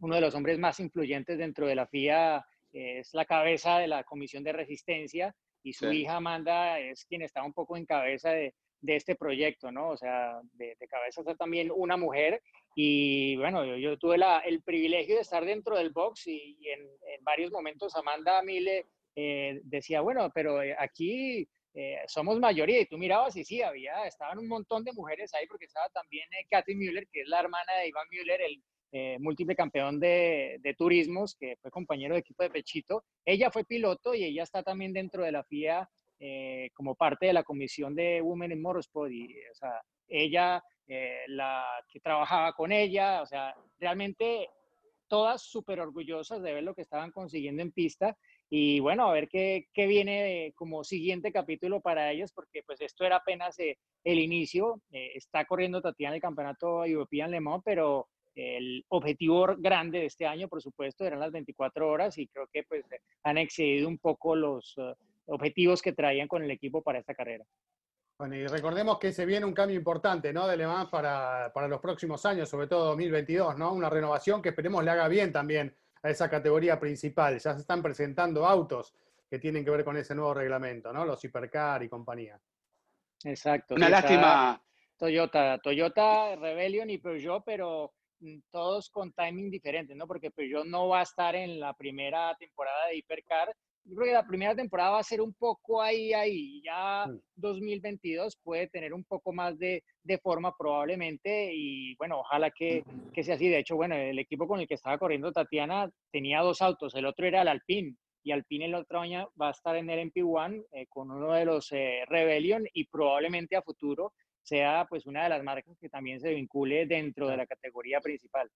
uno de los hombres más influyentes dentro de la FIA, es la cabeza de la Comisión de Resistencia y su hija Amanda es quien está un poco en cabeza de, de este proyecto, ¿no? O sea, de, cabeza está también una mujer y bueno, yo, tuve la, el privilegio de estar dentro del box y, en, varios momentos Amanda Mile eh, decía, bueno, pero eh, aquí eh, somos mayoría y tú mirabas y sí, había, estaban un montón de mujeres ahí porque estaba también Kathy Müller, que es la hermana de Iván Müller, el múltiple campeón de, de turismos, que fue compañero de equipo de Pechito. Ella fue piloto y ella está también dentro de la FIA eh, como parte de la comisión de Women in Motorsport y, o sea, ella, eh, la que trabajaba con ella, o sea, realmente todas súper orgullosas de ver lo que estaban consiguiendo en pista y bueno, a ver qué, qué viene como siguiente capítulo para ellas, porque pues esto era apenas eh, el inicio, está corriendo Tatiana el campeonato European Le Mans, pero el objetivo grande de este año, por supuesto, eran las 24 horas y creo que pues han excedido un poco los, objetivos que traían con el equipo para esta carrera. Bueno, y recordemos que se viene un cambio importante, ¿no? De Le Mans para, para los próximos años, sobre todo 2022, ¿no? Una renovación que esperemos le haga bien también a esa categoría principal. Ya se están presentando autos que tienen que ver con ese nuevo reglamento, ¿no? Los hipercar y compañía. Exacto. Una lástima. Toyota, Toyota, Rebellion y Peugeot, pero mm, todos con timing diferente, ¿no? Porque Peugeot no va a estar en la primera temporada de hipercar yo creo que la primera temporada va a ser un poco ahí, ahí. Ya 2022 puede tener un poco más de, de forma probablemente y bueno, ojalá que, que, sea así. De hecho, bueno, el equipo con el que estaba corriendo Tatiana tenía dos autos. El otro era el Alpine y Alpine el otro año va a estar en el MP1 eh, con uno de los eh, Rebellion y probablemente a futuro sea pues una de las marcas que también se vincule dentro de la categoría principal.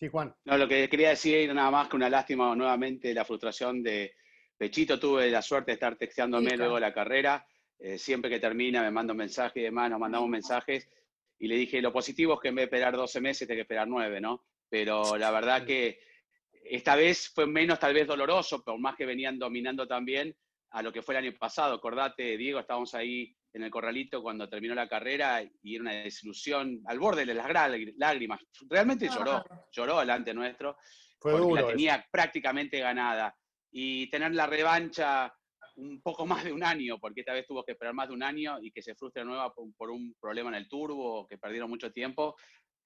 Sí, Juan. No, lo que quería decir nada más que una lástima nuevamente la frustración de, Pechito tuve la suerte de estar texteándome luego de la carrera. Eh, siempre que termina me manda un mensaje y demás, nos mandamos mensajes. Y le dije, lo positivo es que en vez de esperar 12 meses, tengo que esperar 9, ¿no? Pero la verdad que esta vez fue menos tal vez doloroso, por más que venían dominando también a lo que fue el año pasado. Acordate, Diego, estábamos ahí en el corralito cuando terminó la carrera y era una desilusión al borde de las lágrimas. Realmente lloró, lloró delante nuestro. Fue porque la tenía prácticamente ganada y tener la revancha un poco más de un año, porque esta vez tuvo que esperar más de un año y que se frustre nueva por, un problema en el turbo, que perdieron mucho tiempo.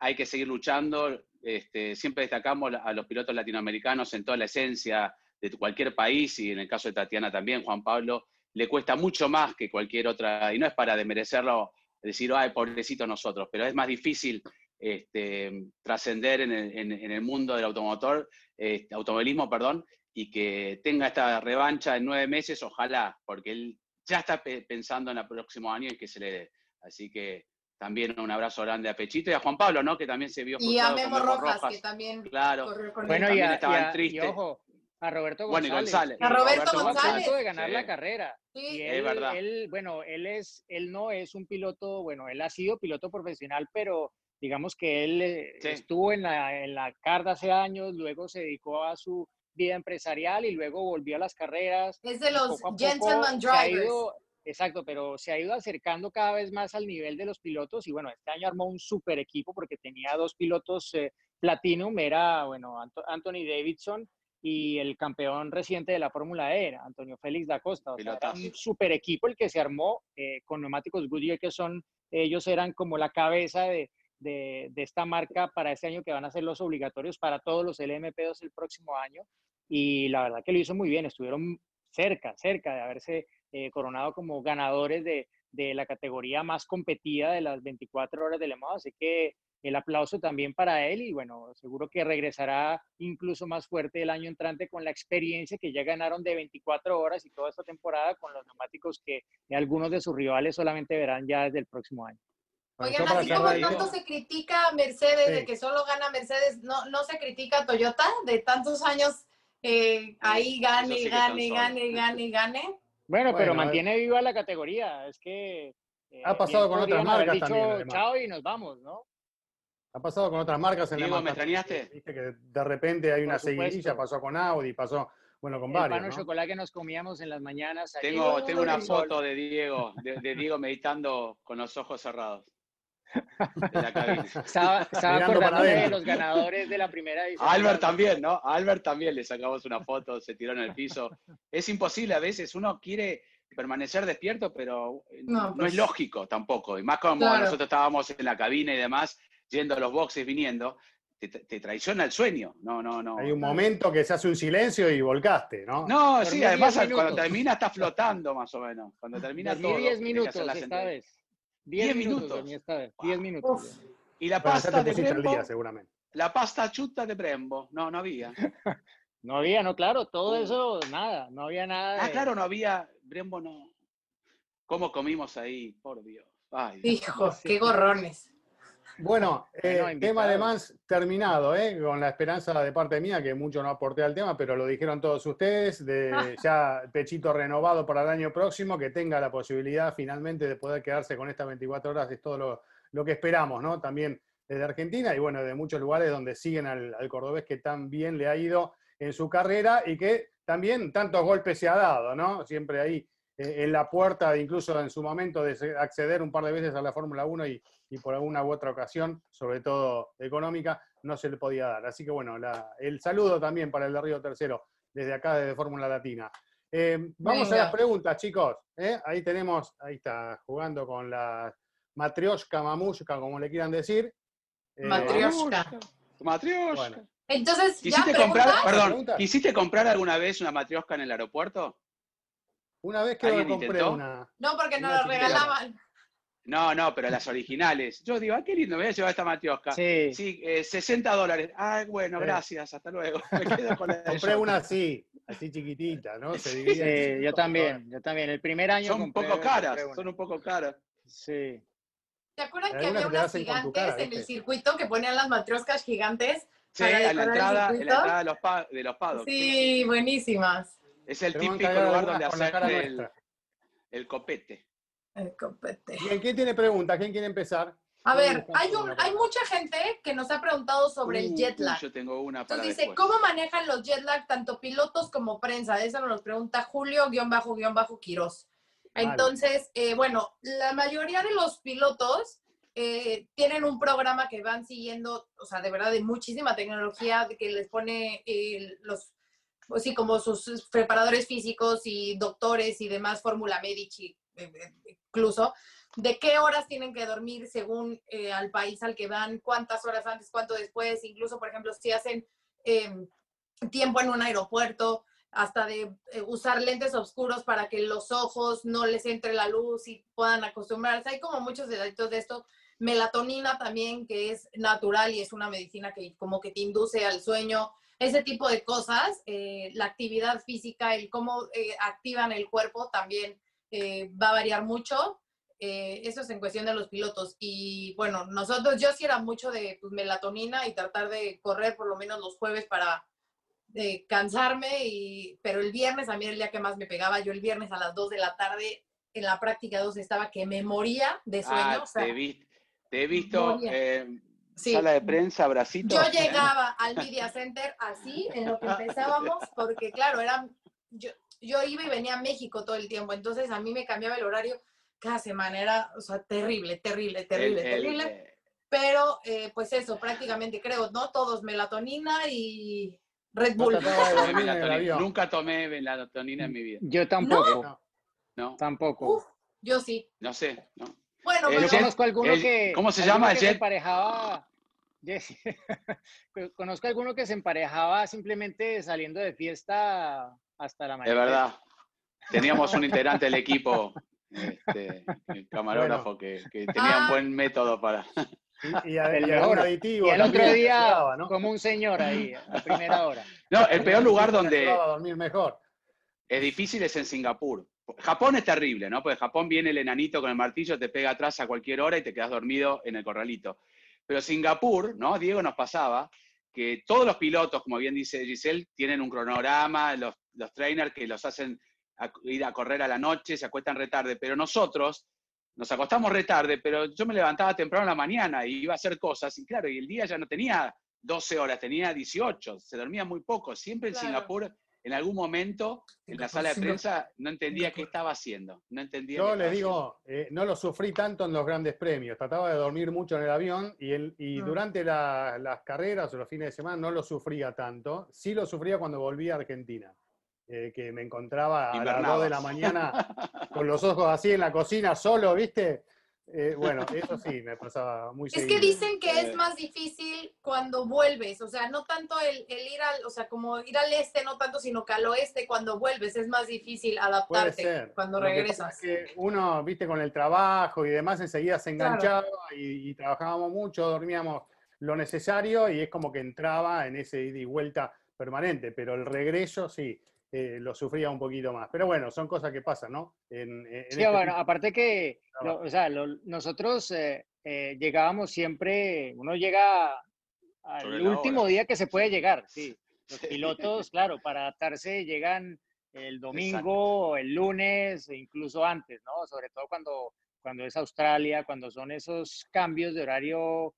Hay que seguir luchando. Este, siempre destacamos a los pilotos latinoamericanos en toda la esencia de cualquier país y en el caso de Tatiana también, Juan Pablo, le cuesta mucho más que cualquier otra, y no es para demerecerlo, decir, ay, pobrecito nosotros, pero es más difícil este, trascender en, el mundo del automotor, este, automovilismo, perdón, y que tenga esta revancha en nueve meses, ojalá, porque él ya está pensando en el próximo año y que se le dé. Así que también un abrazo grande a Pechito y a Juan Pablo, ¿no? Que también se vio Y a Memo, Rojas, que también claro. con bueno, y, a, triste. ojo, a Roberto González. Bueno, González. A Roberto, González. de ganar la carrera. Sí, es verdad. Él, bueno, él es, él no es un piloto, bueno, él ha sido piloto profesional, pero digamos que él eh, estuvo en la, en la CARD hace años, luego se dedicó a su vida empresarial y luego volvió a las carreras. Es de los gentleman drivers. exacto, pero se ha ido acercando cada vez más al nivel de los pilotos y bueno, este año armó un super equipo porque tenía dos pilotos eh, Platinum, era bueno, Anthony Davidson y el campeón reciente de la Fórmula E, Antonio Félix da Costa. O sea, un super equipo el que se armó eh, con neumáticos Goodyear que son, ellos eran como la cabeza de, de, de, esta marca para este año que van a ser los obligatorios para todos los LMP2 el próximo año y la verdad que lo hizo muy bien, estuvieron cerca, cerca de haberse eh, coronado como ganadores de, de, la categoría más competida de las 24 horas de Le Mans, así que el aplauso también para él y bueno, seguro que regresará incluso más fuerte el año entrante con la experiencia que ya ganaron de 24 horas y toda esta temporada con los neumáticos que algunos de sus rivales solamente verán ya desde el próximo año. Oigan, así como tanto se critica a Mercedes de que solo gana Mercedes, ¿no, ¿no se critica a Toyota de tantos años eh, ahí gane, gane, gane, gane, gane. Bueno, pero mantiene viva la categoría. Es que. Eh, ha pasado con otras marcas dicho, también. Chao y nos vamos, ¿no? Ha pasado con otras marcas en Digo, ¿me extrañaste? Dije que de repente hay una seguidilla, pasó con Audi, pasó Bueno, con varios. El pan o chocolate que nos comíamos en las mañanas. Tengo, tengo una foto de Diego, de, Diego meditando con los ojos cerrados. <laughs> la cabina. Estaba, acordando de los ganadores de la primera <laughs> edición. Albert también, ¿no? Albert también le sacamos una foto, se tiró en el piso. Es imposible a veces, uno quiere permanecer despierto, pero no, es pues lógico tampoco. Y más como nosotros estábamos en la cabina y demás, yendo a los boxes, viniendo, te, traiciona el sueño. No, no, no. Hay un momento que se hace un silencio y volcaste, ¿no? No, sí, además cuando termina está flotando más o menos. Cuando termina todo. 10 minutos esta vez. 10 minutos. 10 minutos. Y la pasta de Brembo, seguramente. La pasta chuta de Brembo. No, no había. <laughs> no había, no, claro, todo eso, nada, no había nada. Ah, claro, no había, Brembo no. ¿Cómo comimos ahí? Por Dios. Ay, Hijo, qué gorrones. Bueno, <laughs> eh, tema de Mans terminado, ¿eh? con la esperanza de parte mía, que mucho no aporté al tema, pero lo dijeron todos ustedes, de <laughs> ya pechito renovado para el año próximo, que tenga la posibilidad finalmente de poder quedarse con estas 24 horas, es todo lo, que esperamos, ¿no? También desde Argentina y bueno, de muchos lugares donde siguen al, al, cordobés que tan bien le ha ido en su carrera y que también tantos golpes se ha dado, ¿no? Siempre ahí eh, en la puerta, incluso en su momento, de acceder un par de veces a la Fórmula 1 y, por alguna u otra ocasión, sobre todo económica, no se le podía dar. Así que bueno, el saludo también para el de Río Tercero, desde acá, desde Fórmula Latina. Eh, vamos a las preguntas, chicos. ¿eh? Ahí tenemos, ahí está, jugando con la matrioshka, mamushka, como le quieran decir. matrioshka. Matrioshka. Entonces, ¿Quisiste comprar, perdón, ¿quisiste comprar alguna vez una matrioshka en el aeropuerto? Una vez que compré una. No, porque no la regalaban. No, no, pero las originales. Yo digo, ah, qué lindo, me voy a llevar esta matiosca. Sí. Sí, 60 eh, dólares. Ah, bueno, gracias, hasta luego. Me quedo con la Compré una así, así chiquitita, ¿no? Se <laughs> sí, yo también, yo también. El primer año Son un poco caras, son un poco caras. Sí. ¿Te acuerdan que había unas gigantes en el circuito que ponían las matrioscas gigantes? Sí, en la entrada, en la entrada de los, de los pados. Sí, buenísimas. Es el típico lugar donde hacer el, el, copete. El copete. ¿Quién tiene preguntas? ¿Quién quiere empezar? A ver, hay, un, hay mucha gente que nos ha preguntado sobre el uh, jet lag. Yo tengo una para Entonces dice, ¿cómo manejan los jet lag tanto pilotos como prensa? Eso nos lo pregunta Julio-Quiroz. Entonces, eh, bueno, la mayoría de los pilotos eh, tienen un programa que van siguiendo, o sea, de verdad, de muchísima tecnología que les pone eh, los pues sí, como sus preparadores físicos y doctores y demás, Fórmula Medici incluso, de qué horas tienen que dormir según eh, al país al que van, cuántas horas antes, cuánto después, incluso, por ejemplo, si hacen em, tiempo en un aeropuerto, hasta de usar lentes oscuros para que los ojos no les entre la luz y puedan acostumbrarse. Hay como muchos detalles de esto. Melatonina también, que es natural y es una medicina que como que te induce al sueño ese tipo de cosas, eh, la actividad física, el cómo eh, activan el cuerpo también eh, va a variar mucho. eso es en cuestión de los pilotos. Y bueno, nosotros, yo sí era mucho de pues, melatonina y tratar de correr por lo menos los jueves para cansarme, y, pero el viernes, a mí el día que más me pegaba, yo el viernes a las 2 de la tarde en la práctica 2 estaba que me moría de sueño. Ah, te, he visto Sala de prensa, bracito. Yo llegaba <laughs> al Media Center así, en lo que empezábamos, porque claro, era, yo, yo iba y venía a México todo el tiempo, entonces a mí me cambiaba el horario cada semana, era, o sea, terrible, terrible, terrible, terrible. Pero, eh, pues eso, prácticamente creo, ¿no? Todos melatonina y Red Bull. <laughs> <laughs> Nunca tomé melatonina en mi vida. Yo tampoco. No. Tampoco. yo sí. No sé, no. Bueno, yo conozco alguno que. ¿Cómo se llama? Que se emparejaba. <laughs> conozco alguno que se emparejaba simplemente saliendo de fiesta hasta la mañana. De verdad. Teníamos un integrante del equipo, <laughs> este, el camarógrafo, que, tenía un ah. buen método para. <laughs> Y, el aditivo. Y el otro día, como un señor ahí, a primera hora. No, el peor lugar donde. dormir mejor. Es difícil es en Singapur. Japón es terrible, ¿no? Porque Japón viene el enanito con el martillo, te pega atrás a cualquier hora y te quedas dormido en el corralito. Pero Singapur, ¿no? Diego nos pasaba que todos los pilotos, como bien dice Giselle, tienen un cronograma, los, los trainers que los hacen ir a correr a la noche, se acuestan retarde, pero nosotros nos acostamos retarde, pero yo me levantaba temprano en la mañana y iba a hacer cosas, y claro, y el día ya no tenía 12 horas, tenía 18, se dormía muy poco. Siempre en Singapur en algún momento en la sala de prensa no entendía qué estaba haciendo. No entendía Yo les digo, eh, no lo sufrí tanto en los grandes premios. Trataba de dormir mucho en el avión y, el, y mm. durante las carreras o los fines de semana no lo sufría tanto. Sí lo sufría cuando volví a Argentina. Eh, que me encontraba a las 2 de la mañana <laughs> con los ojos así en la cocina solo, ¿viste? Eh, bueno, eso sí, me pasaba muy Es que dicen que es más difícil cuando vuelves, o sea, no tanto el, ir al, o sea, como ir al este, no tanto, sino que al oeste cuando vuelves es más difícil adaptarte cuando regresas. Que uno, viste, con el trabajo y demás, enseguida se enganchaba y, trabajábamos mucho, dormíamos lo necesario y es como que entraba en ese ida y vuelta permanente, pero el regreso sí. Eh, lo sufría un poquito más. Pero bueno, son cosas que pasan, ¿no? En, sí, este bueno, aparte que o sea, nosotros eh, eh, llegábamos siempre, uno llega al último día que se puede llegar, sí. Los pilotos, claro, para adaptarse llegan el domingo, el lunes, e incluso antes, ¿no? Sobre todo cuando, cuando es Australia, cuando son esos cambios de horario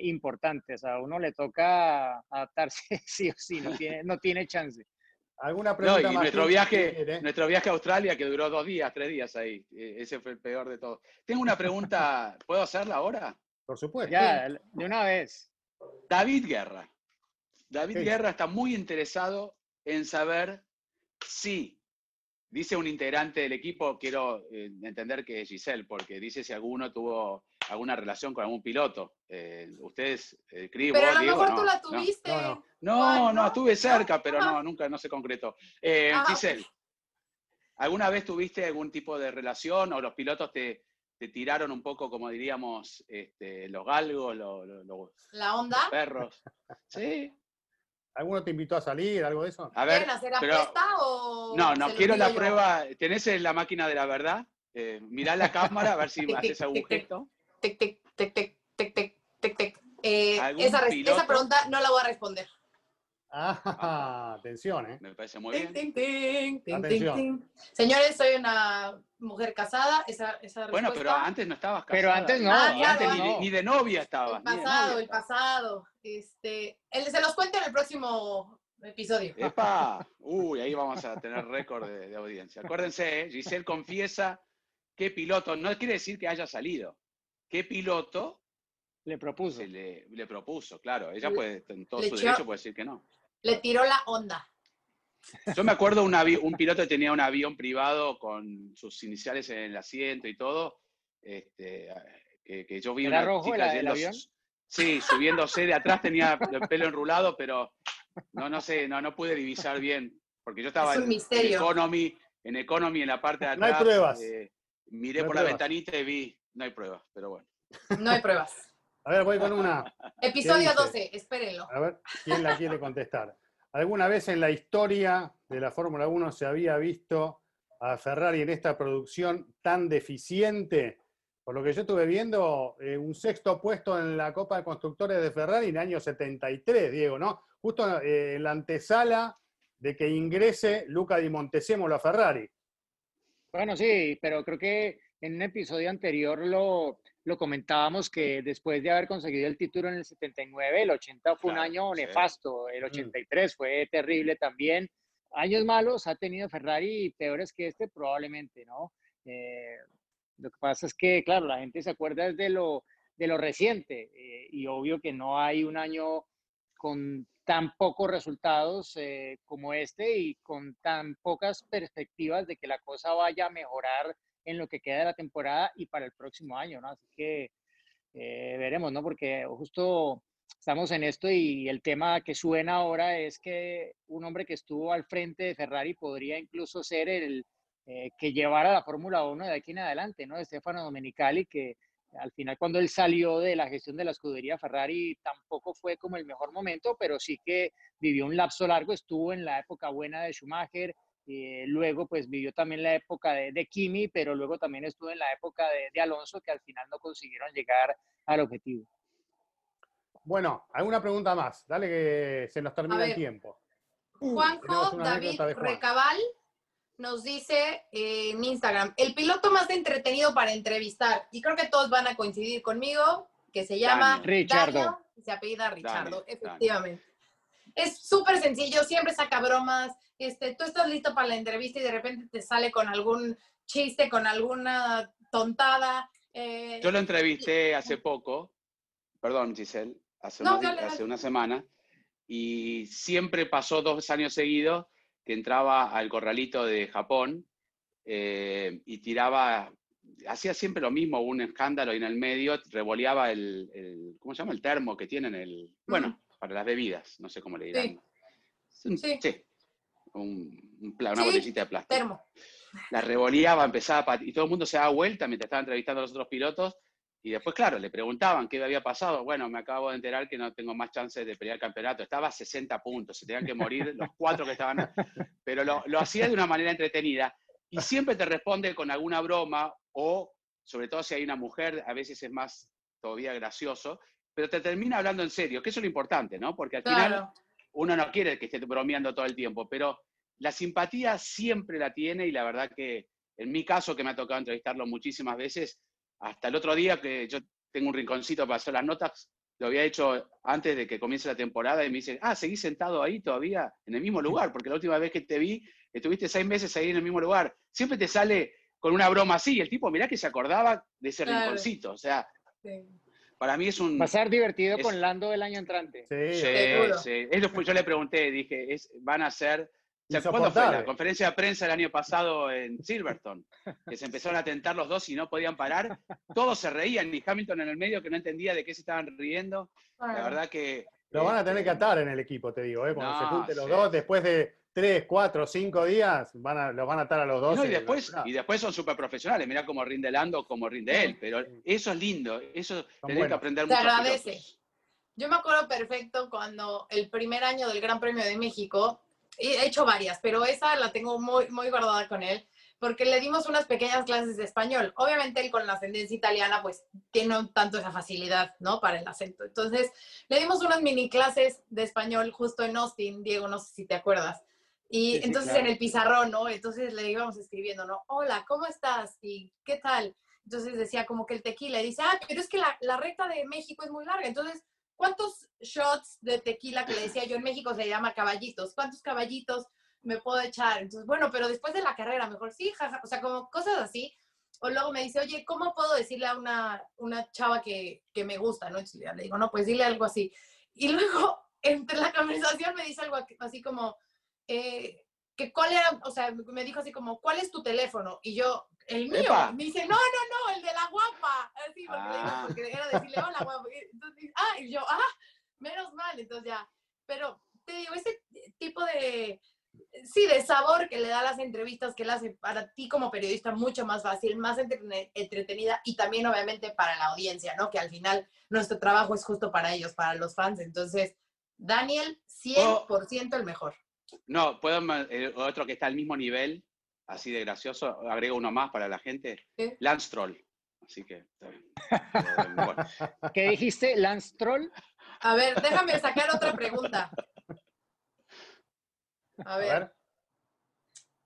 importantes. A uno le toca adaptarse <laughs> sí o sí, no tiene, no tiene chance. ¿Alguna pregunta no, nuestro viaje, nuestro viaje a Australia que duró dos días, tres días ahí. E, ese fue el peor de todo. Tengo una pregunta, <laughs> ¿puedo hacerla ahora? Por supuesto. Ya, de una vez. David Guerra. David Guerra está muy interesado en saber si, dice un integrante del equipo, quiero eh, entender que es Giselle, porque dice si alguno tuvo alguna relación con algún piloto. Eh, ustedes, eh, Pero a lo mejor tú la tuviste. No, no, estuve cerca, pero no, <laughs> nunca, no se concretó. Eh, Giselle, ¿alguna vez tuviste algún tipo de relación o los pilotos te, tiraron un poco, como diríamos, este, los galgos, los, ¿La onda? perros? ¿Sí? ¿Alguno te invitó a salir, algo de eso? A ver, hacer apuesta o...? No, no, quiero la prueba. ¿Tenés la máquina de la verdad? Eh, mirá la cámara a ver si <laughs> haces algún gesto tic, tic, tic, tic, tic, tic, tic, tic. Eh, esa, esa, pregunta no la voy a responder. Ah, <laughs> atención, ¿eh? Me parece muy bien. Ting, Señores, soy una mujer casada. Esa, esa bueno, pero antes no estabas casada. Pero antes no. Ah, antes Ni, de, novia estabas. El pasado, el pasado. Este, el, se los cuento próximo episodio. ¡Epa! Uy, ahí vamos a tener récord de, de audiencia. Acuérdense, ¿eh? Giselle confiesa qué piloto, no quiere decir que haya salido, qué piloto le propuso. Le, le, propuso, claro. Ella puede, en todo su derecho puede decir que no. Le tiró la onda. Yo me acuerdo un, un piloto que tenía un avión privado con sus iniciales en el asiento y todo. Este, que, yo vi una rojo chica el, avión? Sí, subiéndose de atrás tenía el pelo enrulado, pero no, no sé, no, no pude divisar bien. Porque yo estaba en, Economy, en Economy, en la parte de atrás. No hay pruebas. Eh, miré por la ventanita y vi no hay pruebas, pero bueno. No hay pruebas. A ver, voy con una. Episodio 12, espérenlo. A ver, ¿quién la quiere contestar? ¿Alguna vez en la historia de la Fórmula 1 se había visto a Ferrari en esta producción tan deficiente? Por lo que yo estuve viendo, eh, un sexto puesto en la Copa de Constructores de Ferrari en el año 73, Diego, ¿no? Justo eh, en la antesala de que ingrese Luca Di Montezemolo a Ferrari. Bueno, sí, pero creo que en un episodio anterior lo, lo comentábamos que después de haber conseguido el título en el 79, el 80 fue un año nefasto, el 83 fue terrible también. Años malos ha tenido Ferrari peores que este probablemente, ¿no? Eh, lo que pasa es que, claro, la gente se acuerda de lo, de lo reciente eh, y obvio que no hay un año con tan pocos resultados eh, como este y con tan pocas perspectivas de que la cosa vaya a mejorar en lo que queda de la temporada y para el próximo año, ¿no? Así que eh, veremos, ¿no? Porque justo estamos en esto y el tema que suena ahora es que un hombre que estuvo al frente de Ferrari podría incluso ser el eh, que llevara la Fórmula 1 de aquí en adelante, ¿no? Stefano Domenicali, que al final cuando él salió de la gestión de la escudería Ferrari tampoco fue como el mejor momento, pero sí que vivió un lapso largo, estuvo en la época buena de Schumacher, eh, luego, pues vivió también la época de, de, Kimi, pero luego también estuvo en la época de, Alonso, que al final no consiguieron llegar al objetivo. Bueno, alguna pregunta más. Dale que se nos termina el tiempo. Juanjo David Recabal nos dice eh, en Instagram, el piloto más entretenido para entrevistar, y creo que todos van a coincidir conmigo, que se llama Richardo. se apellida Richardo, efectivamente. es súper sencillo, siempre saca bromas. Este, tú estás listo para la entrevista y de repente te sale con algún chiste, con alguna tontada. Eh, Yo lo entrevisté hace poco, perdón Giselle, hace, hace una semana, y siempre pasó dos años seguidos que entraba al corralito de Japón eh, y tiraba, hacía siempre lo mismo, un escándalo y en el medio revoleaba el, ¿cómo se llama? El termo que tienen, el, bueno, para las bebidas, no sé cómo le dirán. Sí. sí. Un, una botellita de plástico. Termo. La revoleaba, empezaba, y todo el mundo se daba vuelta mientras estaba entrevistando a los otros pilotos y después, claro, le preguntaban qué había pasado. Bueno, me acabo de enterar que no tengo más chances de pelear el campeonato. Estaba a 60 puntos, se tenían que morir los cuatro que estaban. Pero lo, lo hacía de una manera entretenida y siempre te responde con alguna broma o, sobre todo si hay una mujer, a veces es más todavía gracioso, pero te termina hablando en serio, que eso es lo importante, ¿no? Porque al final uno no quiere que esté bromeando todo el tiempo, pero la simpatía siempre la tiene y la verdad que en mi caso, que me ha tocado entrevistarlo muchísimas veces, hasta el otro día que yo tengo un rinconcito para hacer las notas, lo había hecho antes de que comience la temporada y me dice, ah, seguís sentado ahí todavía en el mismo lugar, porque la última vez que te vi, estuviste seis meses ahí en el mismo lugar. Siempre te sale con una broma así, el tipo, mirá que se acordaba de ese rinconcito, o sea, para mí es un... Va a ser divertido con Lando el año entrante. Sí, sí, sí. yo le pregunté, dije, es, van a ser ¿Cuándo fue la conferencia de prensa el año pasado en Silverstone? Que se empezaron a tentar los dos y no podían parar. Todos se reían, y Hamilton en el medio que no entendía de qué se estaban riendo. La verdad que... Lo van a tener que este, atar en el equipo, te digo, ¿eh? cuando se junten los dos, después de tres, cuatro, cinco días, van a, los van a atar a los dos. y, después, y después son súper profesionales, mira cómo rinde Lando, cómo rinde él, pero eso es lindo, eso tenés que aprender mucho. Te agradece. Yo me acuerdo perfecto cuando el primer año del Gran Premio de México, he hecho varias, pero esa la tengo muy, muy guardada con él, porque le dimos unas pequeñas clases de español. Obviamente él con la ascendencia italiana, pues tiene tanto esa facilidad, ¿no? Para el acento. Entonces, le dimos unas mini clases de español justo en Austin, Diego, no sé si te acuerdas. Y entonces en el pizarrón, ¿no? Entonces le íbamos escribiendo, ¿no? Hola, ¿cómo estás? ¿Y qué tal? Entonces decía como que el tequila, y dice, ah, pero es que la, la recta de México es muy larga. Entonces, ¿cuántos shots de tequila que le decía yo en México se llama caballitos? ¿Cuántos caballitos me puedo echar? Entonces, bueno, pero después de la carrera, mejor sí, jaja, o sea, como cosas así. O luego me dice, oye, ¿cómo puedo decirle a una, una chava que, que me gusta? ¿no? Le digo, no, pues dile algo así. Y luego, <laughs> entre la conversación, me dice algo así como, eh, que cuál era, o sea, me dijo así como, ¿cuál es tu teléfono? Y yo, el mío. Me dice, no, no, no, el de la guapa. Así, porque, ah. porque era decirle, hola, guapa. Entonces, ah, y yo, ah, menos mal. Entonces ya, pero te digo, ese tipo de, sí, de sabor que le da las entrevistas, que le hace para ti como periodista mucho más fácil, más entretenida y también obviamente para la audiencia, ¿no? Que al final nuestro trabajo es justo para ellos, para los fans. Entonces, Daniel, 100% el mejor. No, puedo, eh, otro que está al mismo nivel, así de gracioso, agrego uno más para la gente. Lance Troll. Así que, <laughs> ¿Qué dijiste? ¿Lance Troll? A ver, déjame sacar otra pregunta. A ver.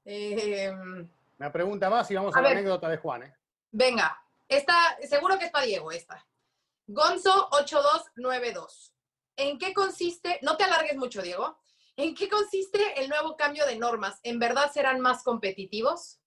Em, Una pregunta más y vamos a, la anécdota de Juan. ¿eh? Venga, esta, seguro que es para Diego esta. Gonzo 8292. ¿En qué consiste? No te alargues mucho, Diego. ¿En qué consiste el nuevo cambio de normas? ¿En verdad serán más competitivos?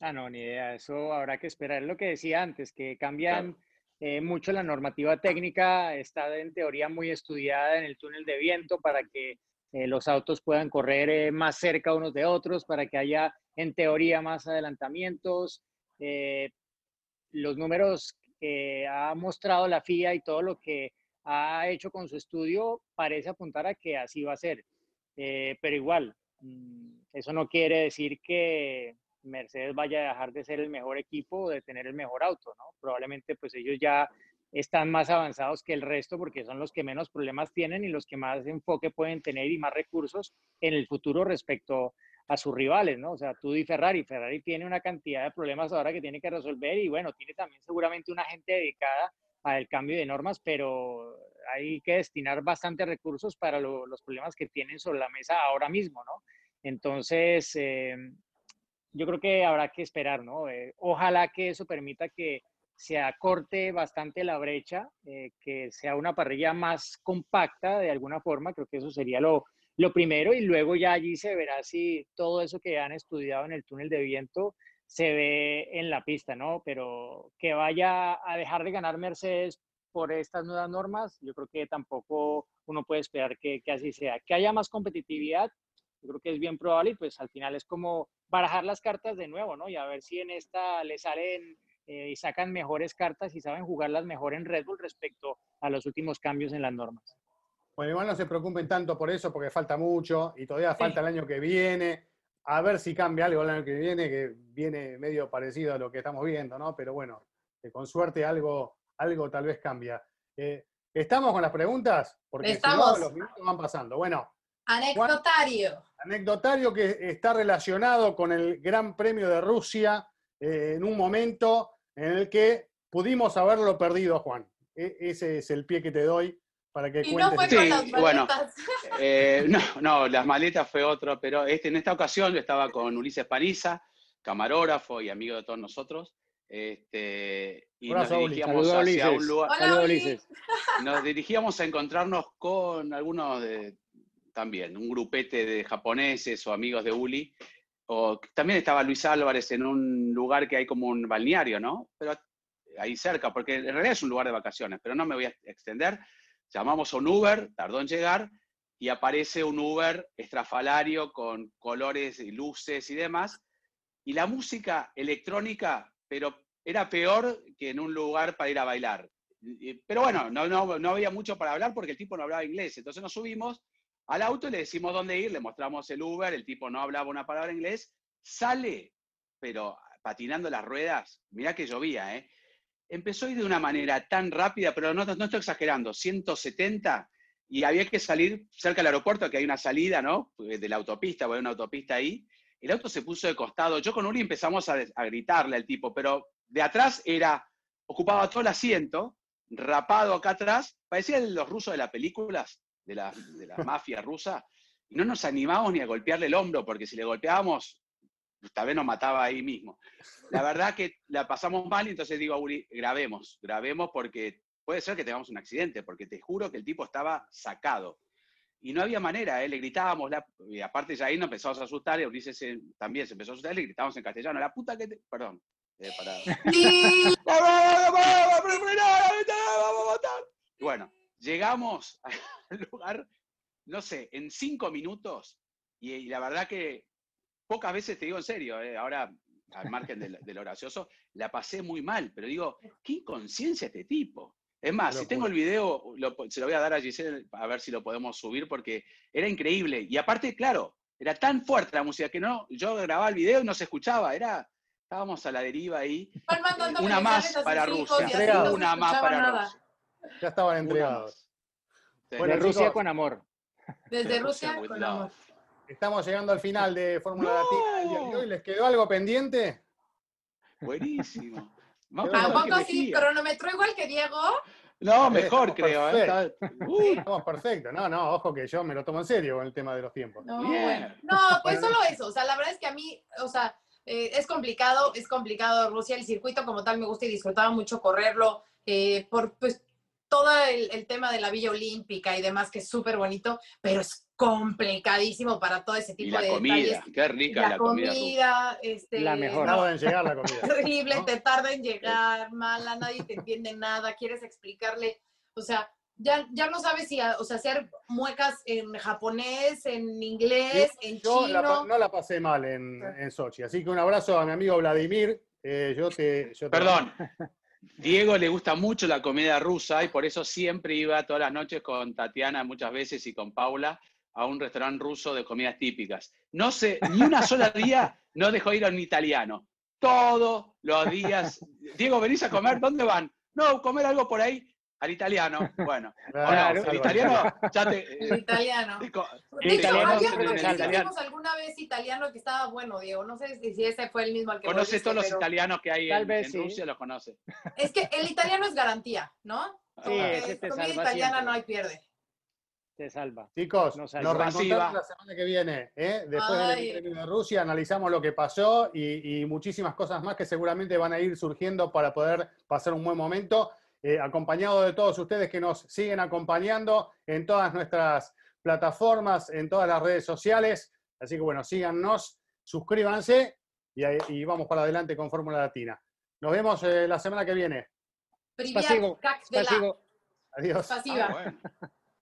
Ah, no, ni idea. Eso habrá que esperar. Es lo que decía antes, que cambian eh, mucho la normativa técnica. Está en teoría muy estudiada en el túnel de viento para que eh, los autos puedan correr eh, más cerca unos de otros, para que haya en teoría más adelantamientos. los números que ha mostrado la FIA y todo lo que ha hecho con su estudio parece apuntar a que así va a ser. Eh, pero igual, mm, eso no quiere decir que Mercedes vaya a dejar de ser el mejor equipo o de tener el mejor auto, ¿no? Probablemente pues ellos ya están más avanzados que el resto porque son los que menos problemas tienen y los que más enfoque pueden tener y más recursos en el futuro respecto a sus rivales, ¿no? O sea, tú y Ferrari, Ferrari tiene una cantidad de problemas ahora que tiene que resolver y bueno, tiene también seguramente una gente dedicada al cambio de normas, pero hay que destinar bastante recursos para los problemas que tienen sobre la mesa ahora mismo, ¿no? Entonces, eh, yo creo que habrá que esperar, ¿no? Eh, ojalá que eso permita que se acorte bastante la brecha, eh, que sea una parrilla más compacta de alguna forma, creo que eso sería lo, lo primero y luego ya allí se verá si todo eso que han estudiado en el túnel de viento se ve en la pista, ¿no? Pero que vaya a dejar de ganar Mercedes por estas nuevas normas, yo creo que tampoco uno puede esperar que, que, así sea. Que haya más competitividad, yo creo que es bien probable y pues al final es como barajar las cartas de nuevo, ¿no? Y a ver si en esta le salen eh, y sacan mejores cartas y saben jugarlas mejor en Red Bull respecto a los últimos cambios en las normas. Bueno, igual no se preocupen tanto por eso porque falta mucho y todavía falta el año que viene. A ver si cambia algo el año que viene, que viene medio parecido a lo que estamos viendo, ¿no? Pero bueno, con suerte algo, algo tal vez cambia. Eh, ¿Estamos con las preguntas? Porque estamos. los minutos van pasando. Bueno. Anecdotario. anecdotario que está relacionado con el Gran Premio de Rusia eh, en un momento en el que pudimos haberlo perdido, Juan. E, ese es el pie que te doy para que y no fue con las maletas. Bueno, eh, no, no, las maletas fue otro, pero este, en esta ocasión yo estaba con Ulises Paniza, camarógrafo y amigo de todos nosotros. Este, y nos dirigíamos hacia un lugar. Nos dirigíamos a encontrarnos con algunos de, también, un grupete de japoneses o amigos de Uli. O, también estaba Luis Álvarez en un lugar que hay como un balneario, ¿no? Pero ahí cerca, porque en realidad es un lugar de vacaciones, pero no me voy a extender Llamamos a un Uber, tardó en llegar, y aparece un Uber estrafalario con colores y luces y demás. Y la música electrónica, pero era peor que en un lugar para ir a bailar. Pero bueno, no, no, no había mucho para hablar porque el tipo no hablaba inglés. Entonces nos subimos al auto y le decimos dónde ir, le mostramos el Uber, el tipo no hablaba una palabra inglés, sale, pero patinando las ruedas, mirá que llovía, ¿eh? Empezó a ir de una manera tan rápida, pero no, no estoy exagerando, 170, y había que salir cerca del aeropuerto, que hay una salida, ¿no? De la autopista, hay una autopista ahí. El auto se puso de costado. Yo con Uli empezamos a, gritarle al tipo, pero de atrás era, ocupaba todo el asiento, rapado acá atrás, parecían los rusos de las películas, de la, de la <laughs> mafia rusa, y no nos animamos ni a golpearle el hombro, porque si le golpeábamos, tal vez nos mataba ahí mismo. La verdad que la pasamos mal y entonces digo a Uri, grabemos, grabemos porque puede ser que tengamos un accidente, porque te juro que el tipo estaba sacado. Y no había manera, ¿eh? le gritábamos, y aparte ya ahí nos empezamos a asustar, y Ulises también se empezó a asustar, le gritábamos en castellano, la puta que te... Perdón. Eh, para... <laughs> bueno, llegamos <laughs> al lugar, no sé, en cinco minutos, y la verdad que pocas veces, te digo en serio, eh, ahora al margen de, lo gracioso, la pasé muy mal, pero digo, qué inconsciencia este tipo. Es más, si tengo el video, se lo voy a dar a Giselle a ver si lo podemos subir porque era increíble. Y aparte, claro, era tan fuerte la música que no, yo grababa el video y no se escuchaba, era, estábamos a la deriva ahí. Una más para Rusia, una más para Rusia. Ya estaban entregados. Bueno, Rusia con amor. Desde Rusia con amor. Estamos llegando al final de Fórmula Latina de hoy. ¿Les quedó algo pendiente? Buenísimo. <laughs> Tampoco así, cronometro igual que Diego. No, mejor creo. ¿eh? Estamos perfectos. No, no, ojo que yo me lo tomo en serio con el tema de los tiempos. No, no <laughs> pues solo eso. O sea, la verdad es que a mí, o sea, eh, es complicado, es complicado Rusia. El circuito como tal me gusta y disfrutaba mucho correrlo eh, por pues todo el, tema de la Villa Olímpica y demás, que es súper bonito, pero es complicadísimo para todo ese tipo y la de comida, qué rica la, comida. este, la mejor. En llegar la comida. <laughs> Terrible, te tarda en llegar, mala, nadie te entiende nada, quieres explicarle, o sea, ya, ya no sabes si, o sea, hacer muecas en japonés, en inglés, en chino. no la pasé mal en, en, Sochi, así que un abrazo a mi amigo Vladimir. Eh, yo te, yo Perdón, <laughs> Diego le gusta mucho la comida rusa y por eso siempre iba todas las noches con Tatiana muchas veces y con Paula a un restaurante ruso de comidas típicas. No sé, ni una sola día no dejó ir a un italiano. Todos los días. Diego, ¿venís a comer? ¿Dónde van? No, comer algo por ahí al italiano. Bueno, claro, el italiano ya te. El italiano. El italiano, habíamos alguna vez italiano que estaba bueno, Diego. No sé si ese fue el mismo al que Conoces todos los italianos que hay en, en Rusia, los conoce. Es que el italiano es garantía, ¿no? Sí, ese te comida italiana no hay pierde. Se salva. Chicos, nos, reencontramos la semana que viene. ¿eh? Después del Premio de Rusia, analizamos lo que pasó y, muchísimas cosas más que seguramente van a ir surgiendo para poder pasar un buen momento. Eh, acompañado de todos ustedes que nos siguen acompañando en todas nuestras plataformas, en todas las redes sociales. Así que bueno, síganos, suscríbanse y, vamos para adelante con Fórmula Latina. Nos vemos eh, la semana que viene. Adiós.